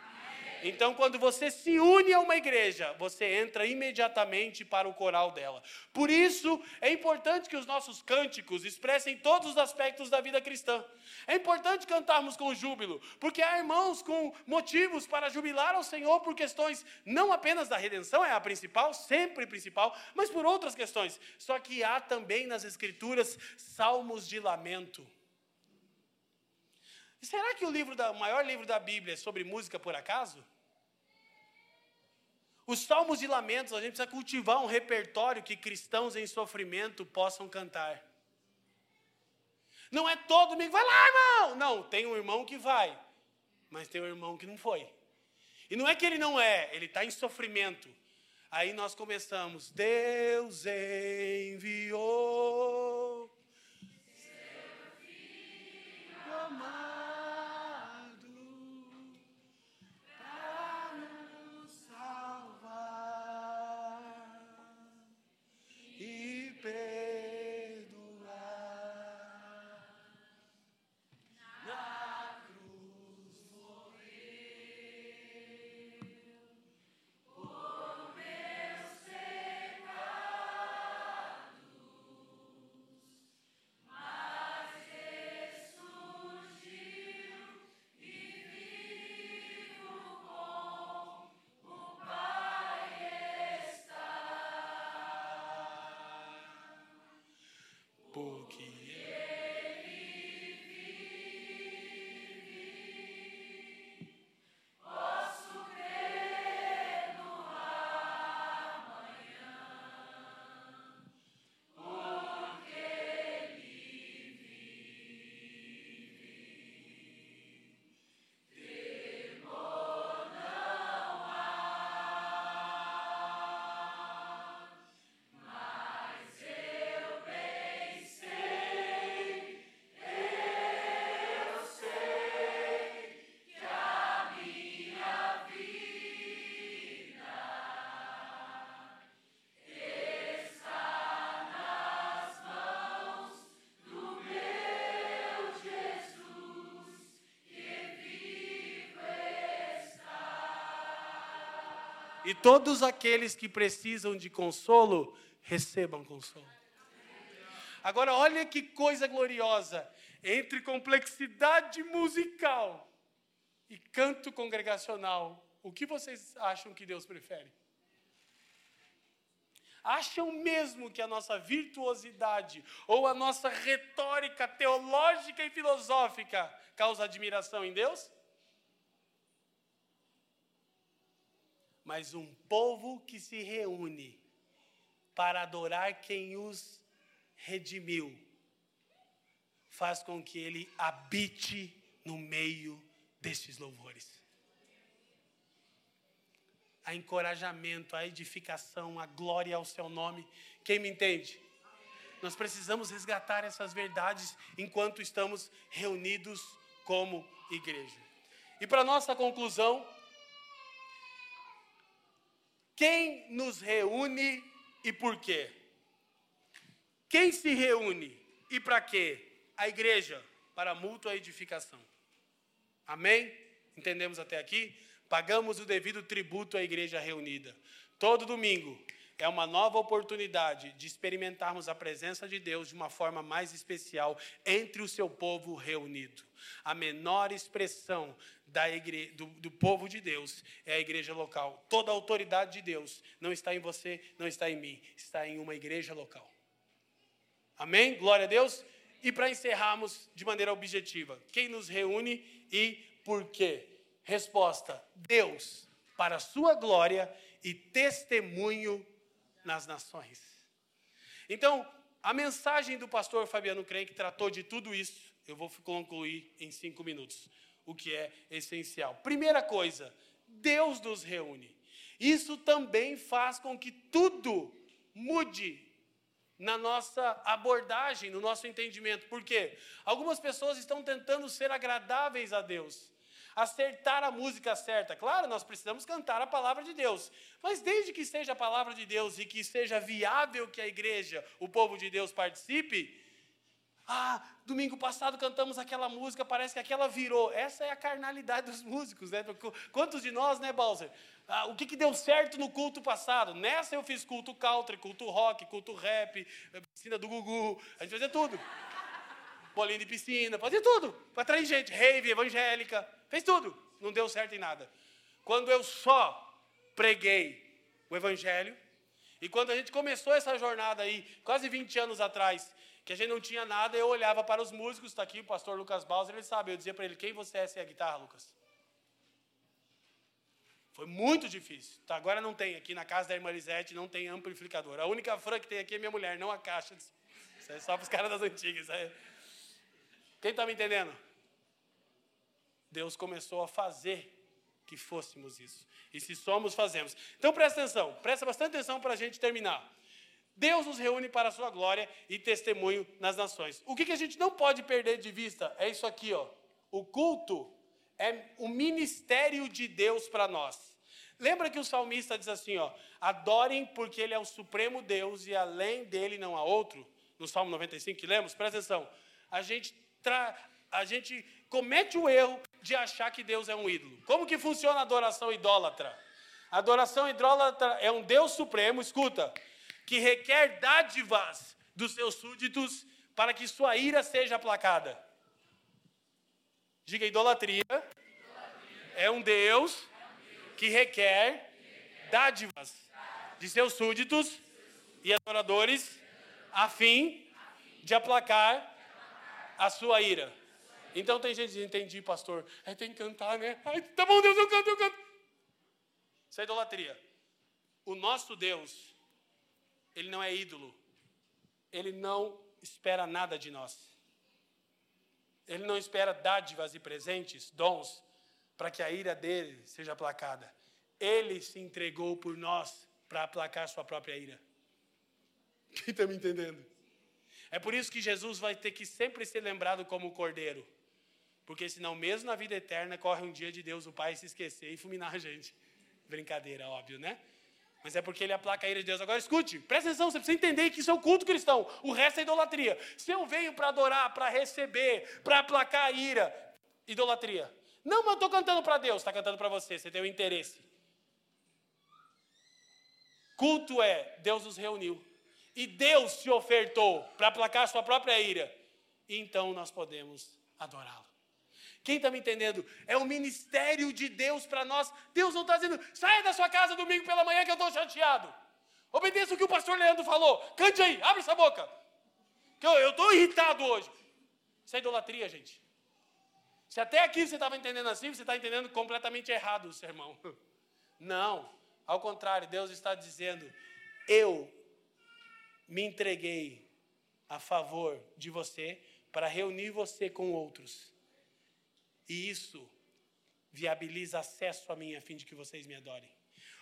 Então, quando você se une a uma igreja, você entra imediatamente para o coral dela. Por isso, é importante que os nossos cânticos expressem todos os aspectos da vida cristã. É importante cantarmos com júbilo, porque há irmãos com motivos para jubilar ao Senhor por questões não apenas da redenção, é a principal, sempre principal, mas por outras questões. Só que há também nas Escrituras salmos de lamento. Será que o livro da, o maior livro da Bíblia é sobre música por acaso? Os salmos de lamentos, a gente precisa cultivar um repertório que cristãos em sofrimento possam cantar. Não é todo domingo, vai lá, irmão! Não, tem um irmão que vai, mas tem um irmão que não foi. E não é que ele não é, ele está em sofrimento. Aí nós começamos, Deus enviou. E todos aqueles que precisam de consolo, recebam consolo. Agora, olha que coisa gloriosa. Entre complexidade musical e canto congregacional, o que vocês acham que Deus prefere? Acham mesmo que a nossa virtuosidade ou a nossa retórica teológica e filosófica causa admiração em Deus? Mas um povo que se reúne para adorar quem os redimiu, faz com que ele habite no meio destes louvores a encorajamento, a edificação, a glória ao seu nome. Quem me entende? Nós precisamos resgatar essas verdades enquanto estamos reunidos como igreja. E para nossa conclusão, quem nos reúne e por quê? Quem se reúne e para quê? A igreja, para mútua edificação. Amém? Entendemos até aqui? Pagamos o devido tributo à igreja reunida. Todo domingo é uma nova oportunidade de experimentarmos a presença de Deus de uma forma mais especial entre o seu povo reunido. A menor expressão da igre... do, do povo de Deus é a igreja local. Toda a autoridade de Deus não está em você, não está em mim, está em uma igreja local. Amém? Glória a Deus. E para encerrarmos de maneira objetiva, quem nos reúne e por quê? Resposta: Deus, para a sua glória e testemunho nas nações. Então, a mensagem do pastor Fabiano Crenque tratou de tudo isso. Eu vou concluir em cinco minutos, o que é essencial. Primeira coisa, Deus nos reúne. Isso também faz com que tudo mude na nossa abordagem, no nosso entendimento. Por quê? Algumas pessoas estão tentando ser agradáveis a Deus acertar a música certa. Claro, nós precisamos cantar a palavra de Deus, mas desde que seja a palavra de Deus e que seja viável que a igreja, o povo de Deus participe. Ah, domingo passado cantamos aquela música, parece que aquela virou. Essa é a carnalidade dos músicos, né? Quantos de nós, né, Balser? Ah, o que, que deu certo no culto passado? Nessa eu fiz culto country, culto rock, culto rap, piscina do Gugu, a gente fazia tudo. Bolinho de piscina, fazia tudo, para atrair gente, rave, evangélica. Fez tudo, não deu certo em nada. Quando eu só preguei o Evangelho, e quando a gente começou essa jornada aí, quase 20 anos atrás, que a gente não tinha nada, eu olhava para os músicos, está aqui o pastor Lucas Bauser, ele sabe, eu dizia para ele, quem você é sem a guitarra, Lucas? Foi muito difícil. Tá, agora não tem, aqui na casa da irmã Lisete não tem amplificador. A única fã que tem aqui é minha mulher, não a caixa. Isso é só para os caras das antigas. Quem está me entendendo? Deus começou a fazer que fôssemos isso. E se somos, fazemos. Então presta atenção, presta bastante atenção para a gente terminar. Deus nos reúne para a sua glória e testemunho nas nações. O que, que a gente não pode perder de vista é isso aqui, ó. O culto é o ministério de Deus para nós. Lembra que o salmista diz assim, ó: Adorem porque ele é o supremo Deus e além dele não há outro. No Salmo 95 que lemos, presta atenção. A gente tra a gente comete o erro de achar que Deus é um ídolo. Como que funciona a adoração idólatra? A adoração idólatra é um Deus supremo, escuta, que requer dádivas dos seus súditos para que sua ira seja aplacada. Diga, idolatria, é um Deus que requer dádivas de seus súditos e adoradores a fim de aplacar a sua ira. Então tem gente que entendi, pastor. É, tem que cantar, né? Tá bom, Deus, eu canto, eu canto. Isso é idolatria. O nosso Deus, ele não é ídolo. Ele não espera nada de nós. Ele não espera dádivas e presentes, dons, para que a ira dele seja aplacada. Ele se entregou por nós para aplacar sua própria ira. [LAUGHS] Quem está me entendendo? É por isso que Jesus vai ter que sempre ser lembrado como o cordeiro. Porque senão, mesmo na vida eterna, corre um dia de Deus, o Pai, se esquecer e fulminar a gente. Brincadeira, óbvio, né? Mas é porque ele aplaca a ira de Deus. Agora escute, presta atenção, você precisa entender que isso é o culto cristão. O resto é idolatria. Se eu venho para adorar, para receber, para aplacar a ira, idolatria. Não, mas eu estou cantando para Deus, está cantando para você, você tem o um interesse. Culto é, Deus nos reuniu. E Deus se ofertou para aplacar a sua própria ira. E então nós podemos adorá-lo. Quem está me entendendo? É o ministério de Deus para nós. Deus não está dizendo, saia da sua casa domingo pela manhã que eu estou chateado. Obedeça o que o pastor Leandro falou. Cante aí, abre essa boca. Que eu estou irritado hoje. Isso é idolatria, gente. Se até aqui você estava entendendo assim, você está entendendo completamente errado o sermão. [LAUGHS] Não, ao contrário, Deus está dizendo: eu me entreguei a favor de você para reunir você com outros. E isso viabiliza acesso a mim a fim de que vocês me adorem.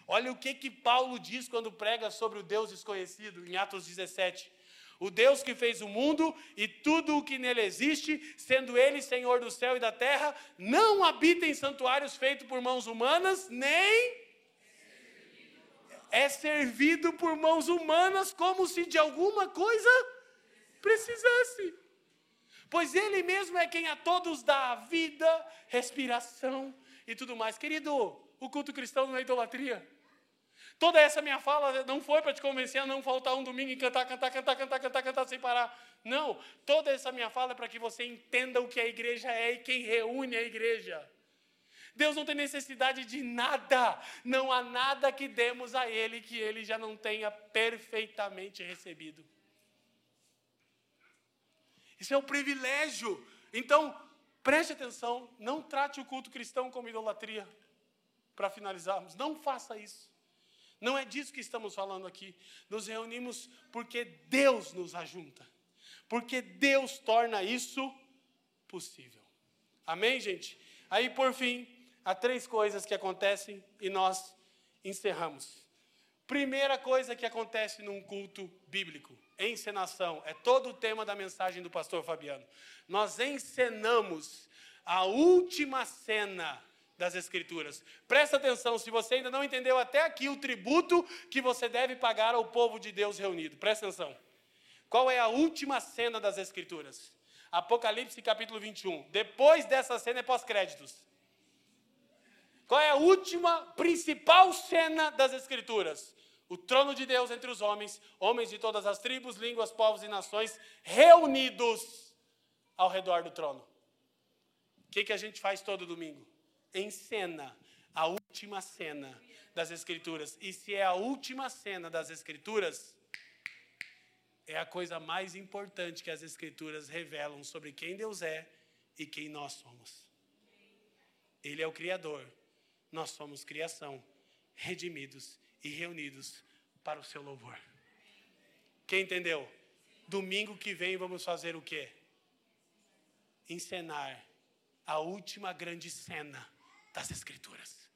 Olha o que que Paulo diz quando prega sobre o Deus desconhecido em Atos 17. O Deus que fez o mundo e tudo o que nele existe, sendo ele Senhor do céu e da terra, não habita em santuários feitos por mãos humanas, nem é servido por mãos humanas como se de alguma coisa precisasse. Pois Ele mesmo é quem a todos dá vida, respiração e tudo mais. Querido, o culto cristão não é idolatria. Toda essa minha fala não foi para te convencer a não faltar um domingo e cantar, cantar, cantar, cantar, cantar, cantar sem parar. Não, toda essa minha fala é para que você entenda o que a igreja é e quem reúne a igreja. Deus não tem necessidade de nada. Não há nada que demos a Ele que Ele já não tenha perfeitamente recebido. Isso é um privilégio. Então, preste atenção, não trate o culto cristão como idolatria. Para finalizarmos, não faça isso. Não é disso que estamos falando aqui. Nos reunimos porque Deus nos ajunta. Porque Deus torna isso possível. Amém, gente? Aí, por fim, há três coisas que acontecem e nós encerramos. Primeira coisa que acontece num culto bíblico, encenação, é todo o tema da mensagem do pastor Fabiano. Nós encenamos a última cena das Escrituras. Presta atenção, se você ainda não entendeu até aqui o tributo que você deve pagar ao povo de Deus reunido. Presta atenção. Qual é a última cena das Escrituras? Apocalipse capítulo 21. Depois dessa cena é pós-créditos. Qual é a última principal cena das Escrituras? O trono de Deus entre os homens, homens de todas as tribos, línguas, povos e nações, reunidos ao redor do trono. O que, que a gente faz todo domingo? Encena a última cena das Escrituras. E se é a última cena das Escrituras, é a coisa mais importante que as Escrituras revelam sobre quem Deus é e quem nós somos. Ele é o Criador, nós somos criação, redimidos e reunidos para o seu louvor. Quem entendeu? Domingo que vem vamos fazer o quê? Encenar a última grande cena das Escrituras.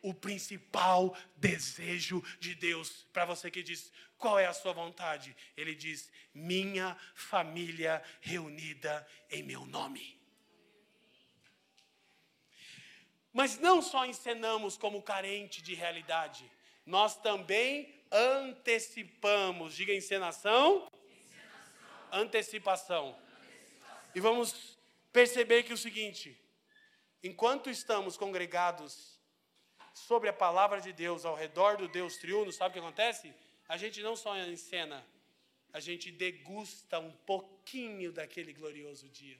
O principal desejo de Deus para você que diz qual é a sua vontade, Ele diz: minha família reunida em meu nome. Mas não só encenamos como carente de realidade, nós também antecipamos. Diga encenação, encenação. Antecipação. antecipação. E vamos perceber que o seguinte: enquanto estamos congregados sobre a palavra de Deus ao redor do Deus triuno, sabe o que acontece? A gente não só encena, a gente degusta um pouquinho daquele glorioso dia.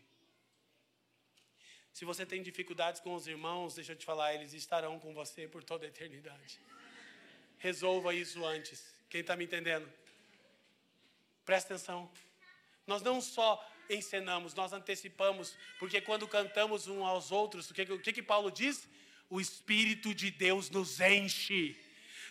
Se você tem dificuldades com os irmãos, deixa eu te falar, eles estarão com você por toda a eternidade. Resolva isso antes. Quem está me entendendo? Presta atenção. Nós não só encenamos, nós antecipamos, porque quando cantamos uns aos outros, o que, o que, que Paulo diz? O Espírito de Deus nos enche.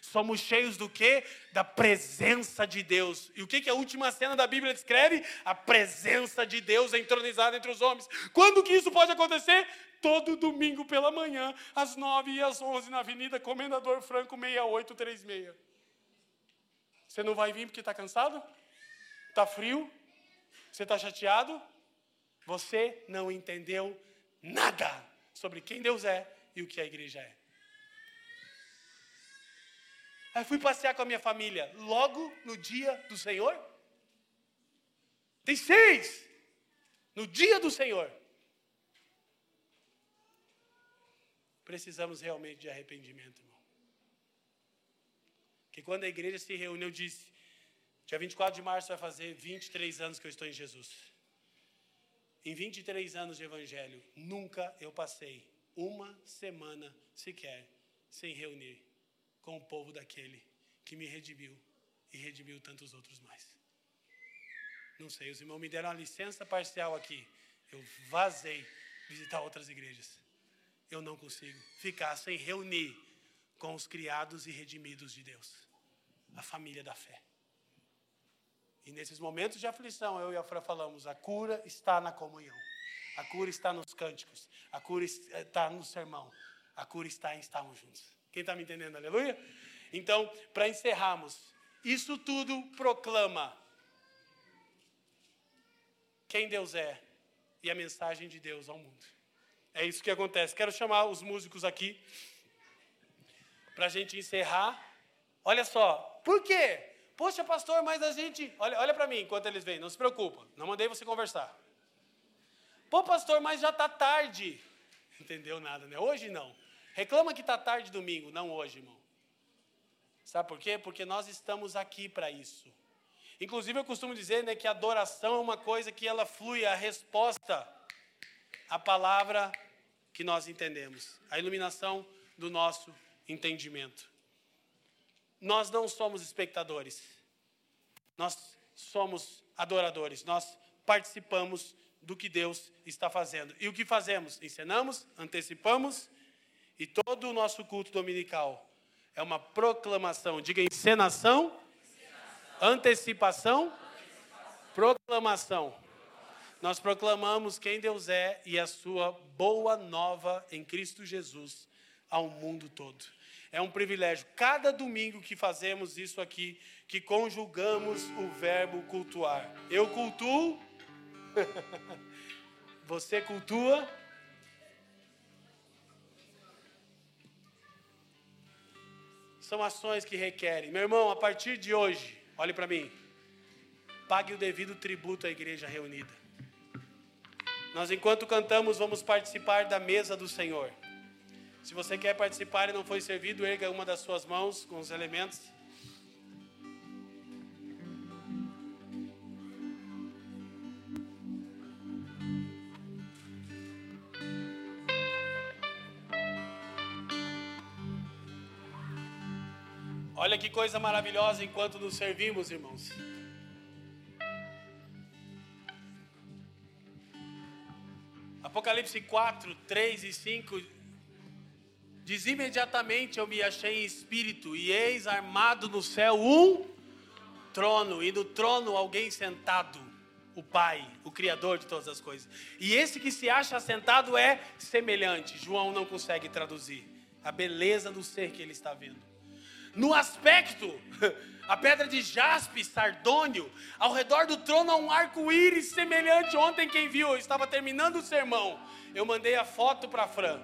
Somos cheios do que? Da presença de Deus. E o que, que a última cena da Bíblia descreve? A presença de Deus entronizada entre os homens. Quando que isso pode acontecer? Todo domingo pela manhã, às nove e às onze, na Avenida Comendador Franco 6836. Você não vai vir porque está cansado? Está frio? Você está chateado? Você não entendeu nada sobre quem Deus é e o que a igreja é. Aí fui passear com a minha família logo no dia do Senhor. Tem seis. No dia do Senhor. Precisamos realmente de arrependimento, irmão. Que quando a igreja se reuniu, eu disse: dia 24 de março vai fazer 23 anos que eu estou em Jesus. Em 23 anos de evangelho, nunca eu passei uma semana sequer sem reunir com o povo daquele que me redimiu e redimiu tantos outros mais. Não sei, os irmãos me deram uma licença parcial aqui. Eu vazei visitar outras igrejas. Eu não consigo ficar sem reunir com os criados e redimidos de Deus, a família da fé. E nesses momentos de aflição, eu e a Fran falamos: a cura está na comunhão, a cura está nos cânticos, a cura está no sermão, a cura está em estarmos juntos. Quem está me entendendo? Aleluia? Então, para encerrarmos, isso tudo proclama quem Deus é e a mensagem de Deus ao mundo. É isso que acontece. Quero chamar os músicos aqui para a gente encerrar. Olha só, por quê? Poxa, pastor, mas a gente. Olha, olha para mim enquanto eles vêm, não se preocupa, não mandei você conversar. Pô, pastor, mas já está tarde. [LAUGHS] Entendeu nada, né? Hoje não. Reclama que está tarde domingo, não hoje, irmão. Sabe por quê? Porque nós estamos aqui para isso. Inclusive, eu costumo dizer né, que a adoração é uma coisa que ela flui, a resposta à palavra que nós entendemos, a iluminação do nosso entendimento. Nós não somos espectadores, nós somos adoradores, nós participamos do que Deus está fazendo. E o que fazemos? Encenamos, antecipamos, e todo o nosso culto dominical é uma proclamação. Diga encenação, antecipação, proclamação. Nós proclamamos quem Deus é e a sua boa nova em Cristo Jesus ao mundo todo. É um privilégio. Cada domingo que fazemos isso aqui, que conjugamos o verbo cultuar. Eu cultuo, [LAUGHS] você cultua, São ações que requerem. Meu irmão, a partir de hoje, olhe para mim. Pague o devido tributo à igreja reunida. Nós, enquanto cantamos, vamos participar da mesa do Senhor. Se você quer participar e não foi servido, erga uma das suas mãos com os elementos. Olha que coisa maravilhosa enquanto nos servimos, irmãos. Apocalipse 4, 3 e 5 diz: Imediatamente eu me achei em espírito, e eis armado no céu um trono, e no trono alguém sentado, o Pai, o Criador de todas as coisas. E esse que se acha sentado é semelhante, João não consegue traduzir a beleza do ser que ele está vendo no aspecto, [LAUGHS] a pedra de jaspe, sardônio, ao redor do trono há um arco-íris semelhante. Ontem, quem viu, eu estava terminando o sermão, eu mandei a foto para Fran.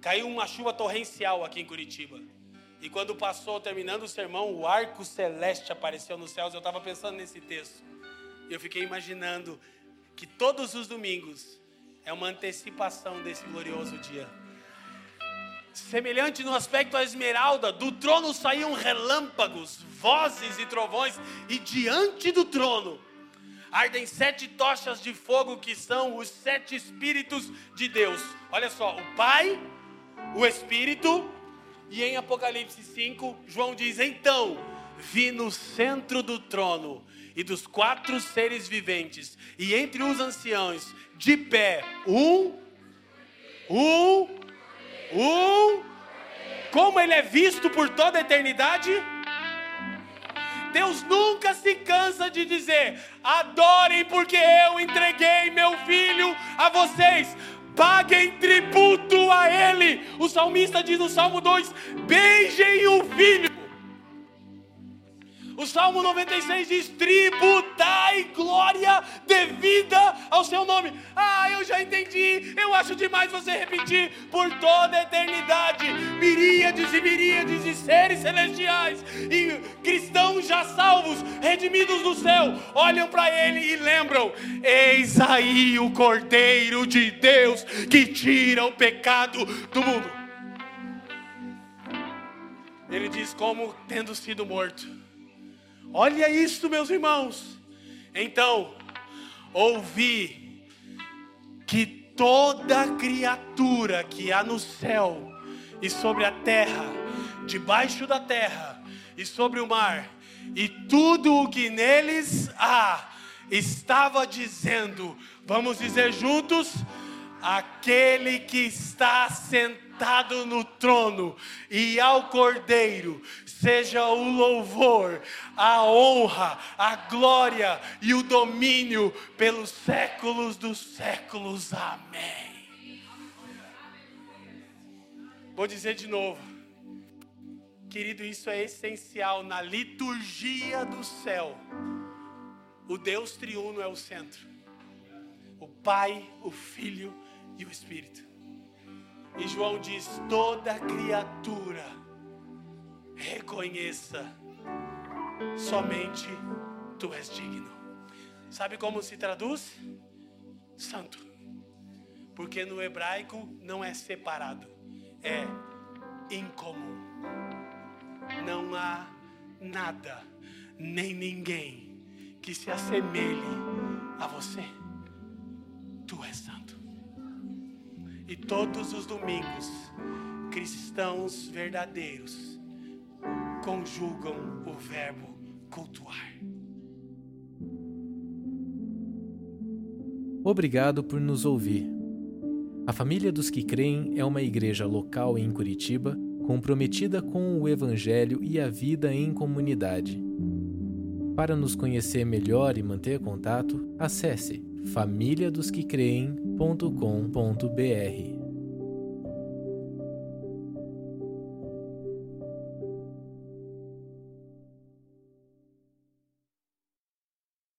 Caiu uma chuva torrencial aqui em Curitiba. E quando passou, terminando o sermão, o arco celeste apareceu nos céus. Eu estava pensando nesse texto. Eu fiquei imaginando que todos os domingos é uma antecipação desse glorioso dia semelhante no aspecto à esmeralda, do trono saíam relâmpagos, vozes e trovões, e diante do trono ardem sete tochas de fogo que são os sete Espíritos de Deus. Olha só, o Pai, o Espírito, e em Apocalipse 5, João diz: Então vi no centro do trono e dos quatro seres viventes, e entre os anciãos, de pé, um, um, um, como ele é visto por toda a eternidade. Deus nunca se cansa de dizer: adorem, porque eu entreguei meu filho a vocês. Paguem tributo a Ele. O salmista diz no Salmo 2: beijem o filho. O Salmo 96 diz: tributai glória devida ao seu nome. Ah, eu já entendi. Eu acho demais você repetir por toda a eternidade. Miríades e miríades de seres celestiais e cristãos já salvos, redimidos do céu, olham para Ele e lembram: Eis aí o Cordeiro de Deus que tira o pecado do mundo. Ele diz: Como tendo sido morto Olha isso, meus irmãos. Então, ouvi toda criatura que há no céu e sobre a terra, debaixo da terra e sobre o mar, e tudo o que neles há, estava dizendo, vamos dizer juntos, aquele que está sentado no trono e ao Cordeiro, seja o louvor, a honra, a glória e o domínio pelos séculos dos séculos. Amém. Vou dizer de novo. Querido, isso é essencial na liturgia do céu. O Deus triuno é o centro. O Pai, o Filho e o Espírito. E João diz: toda criatura reconheça, somente tu és digno. Sabe como se traduz? Santo. Porque no hebraico não é separado, é incomum. Não há nada, nem ninguém que se assemelhe a você. Tu és santo. E todos os domingos, cristãos verdadeiros conjugam o verbo cultuar. Obrigado por nos ouvir. A Família dos que Creem é uma igreja local em Curitiba comprometida com o Evangelho e a vida em comunidade. Para nos conhecer melhor e manter contato, acesse famíliadosquecreem.com.br.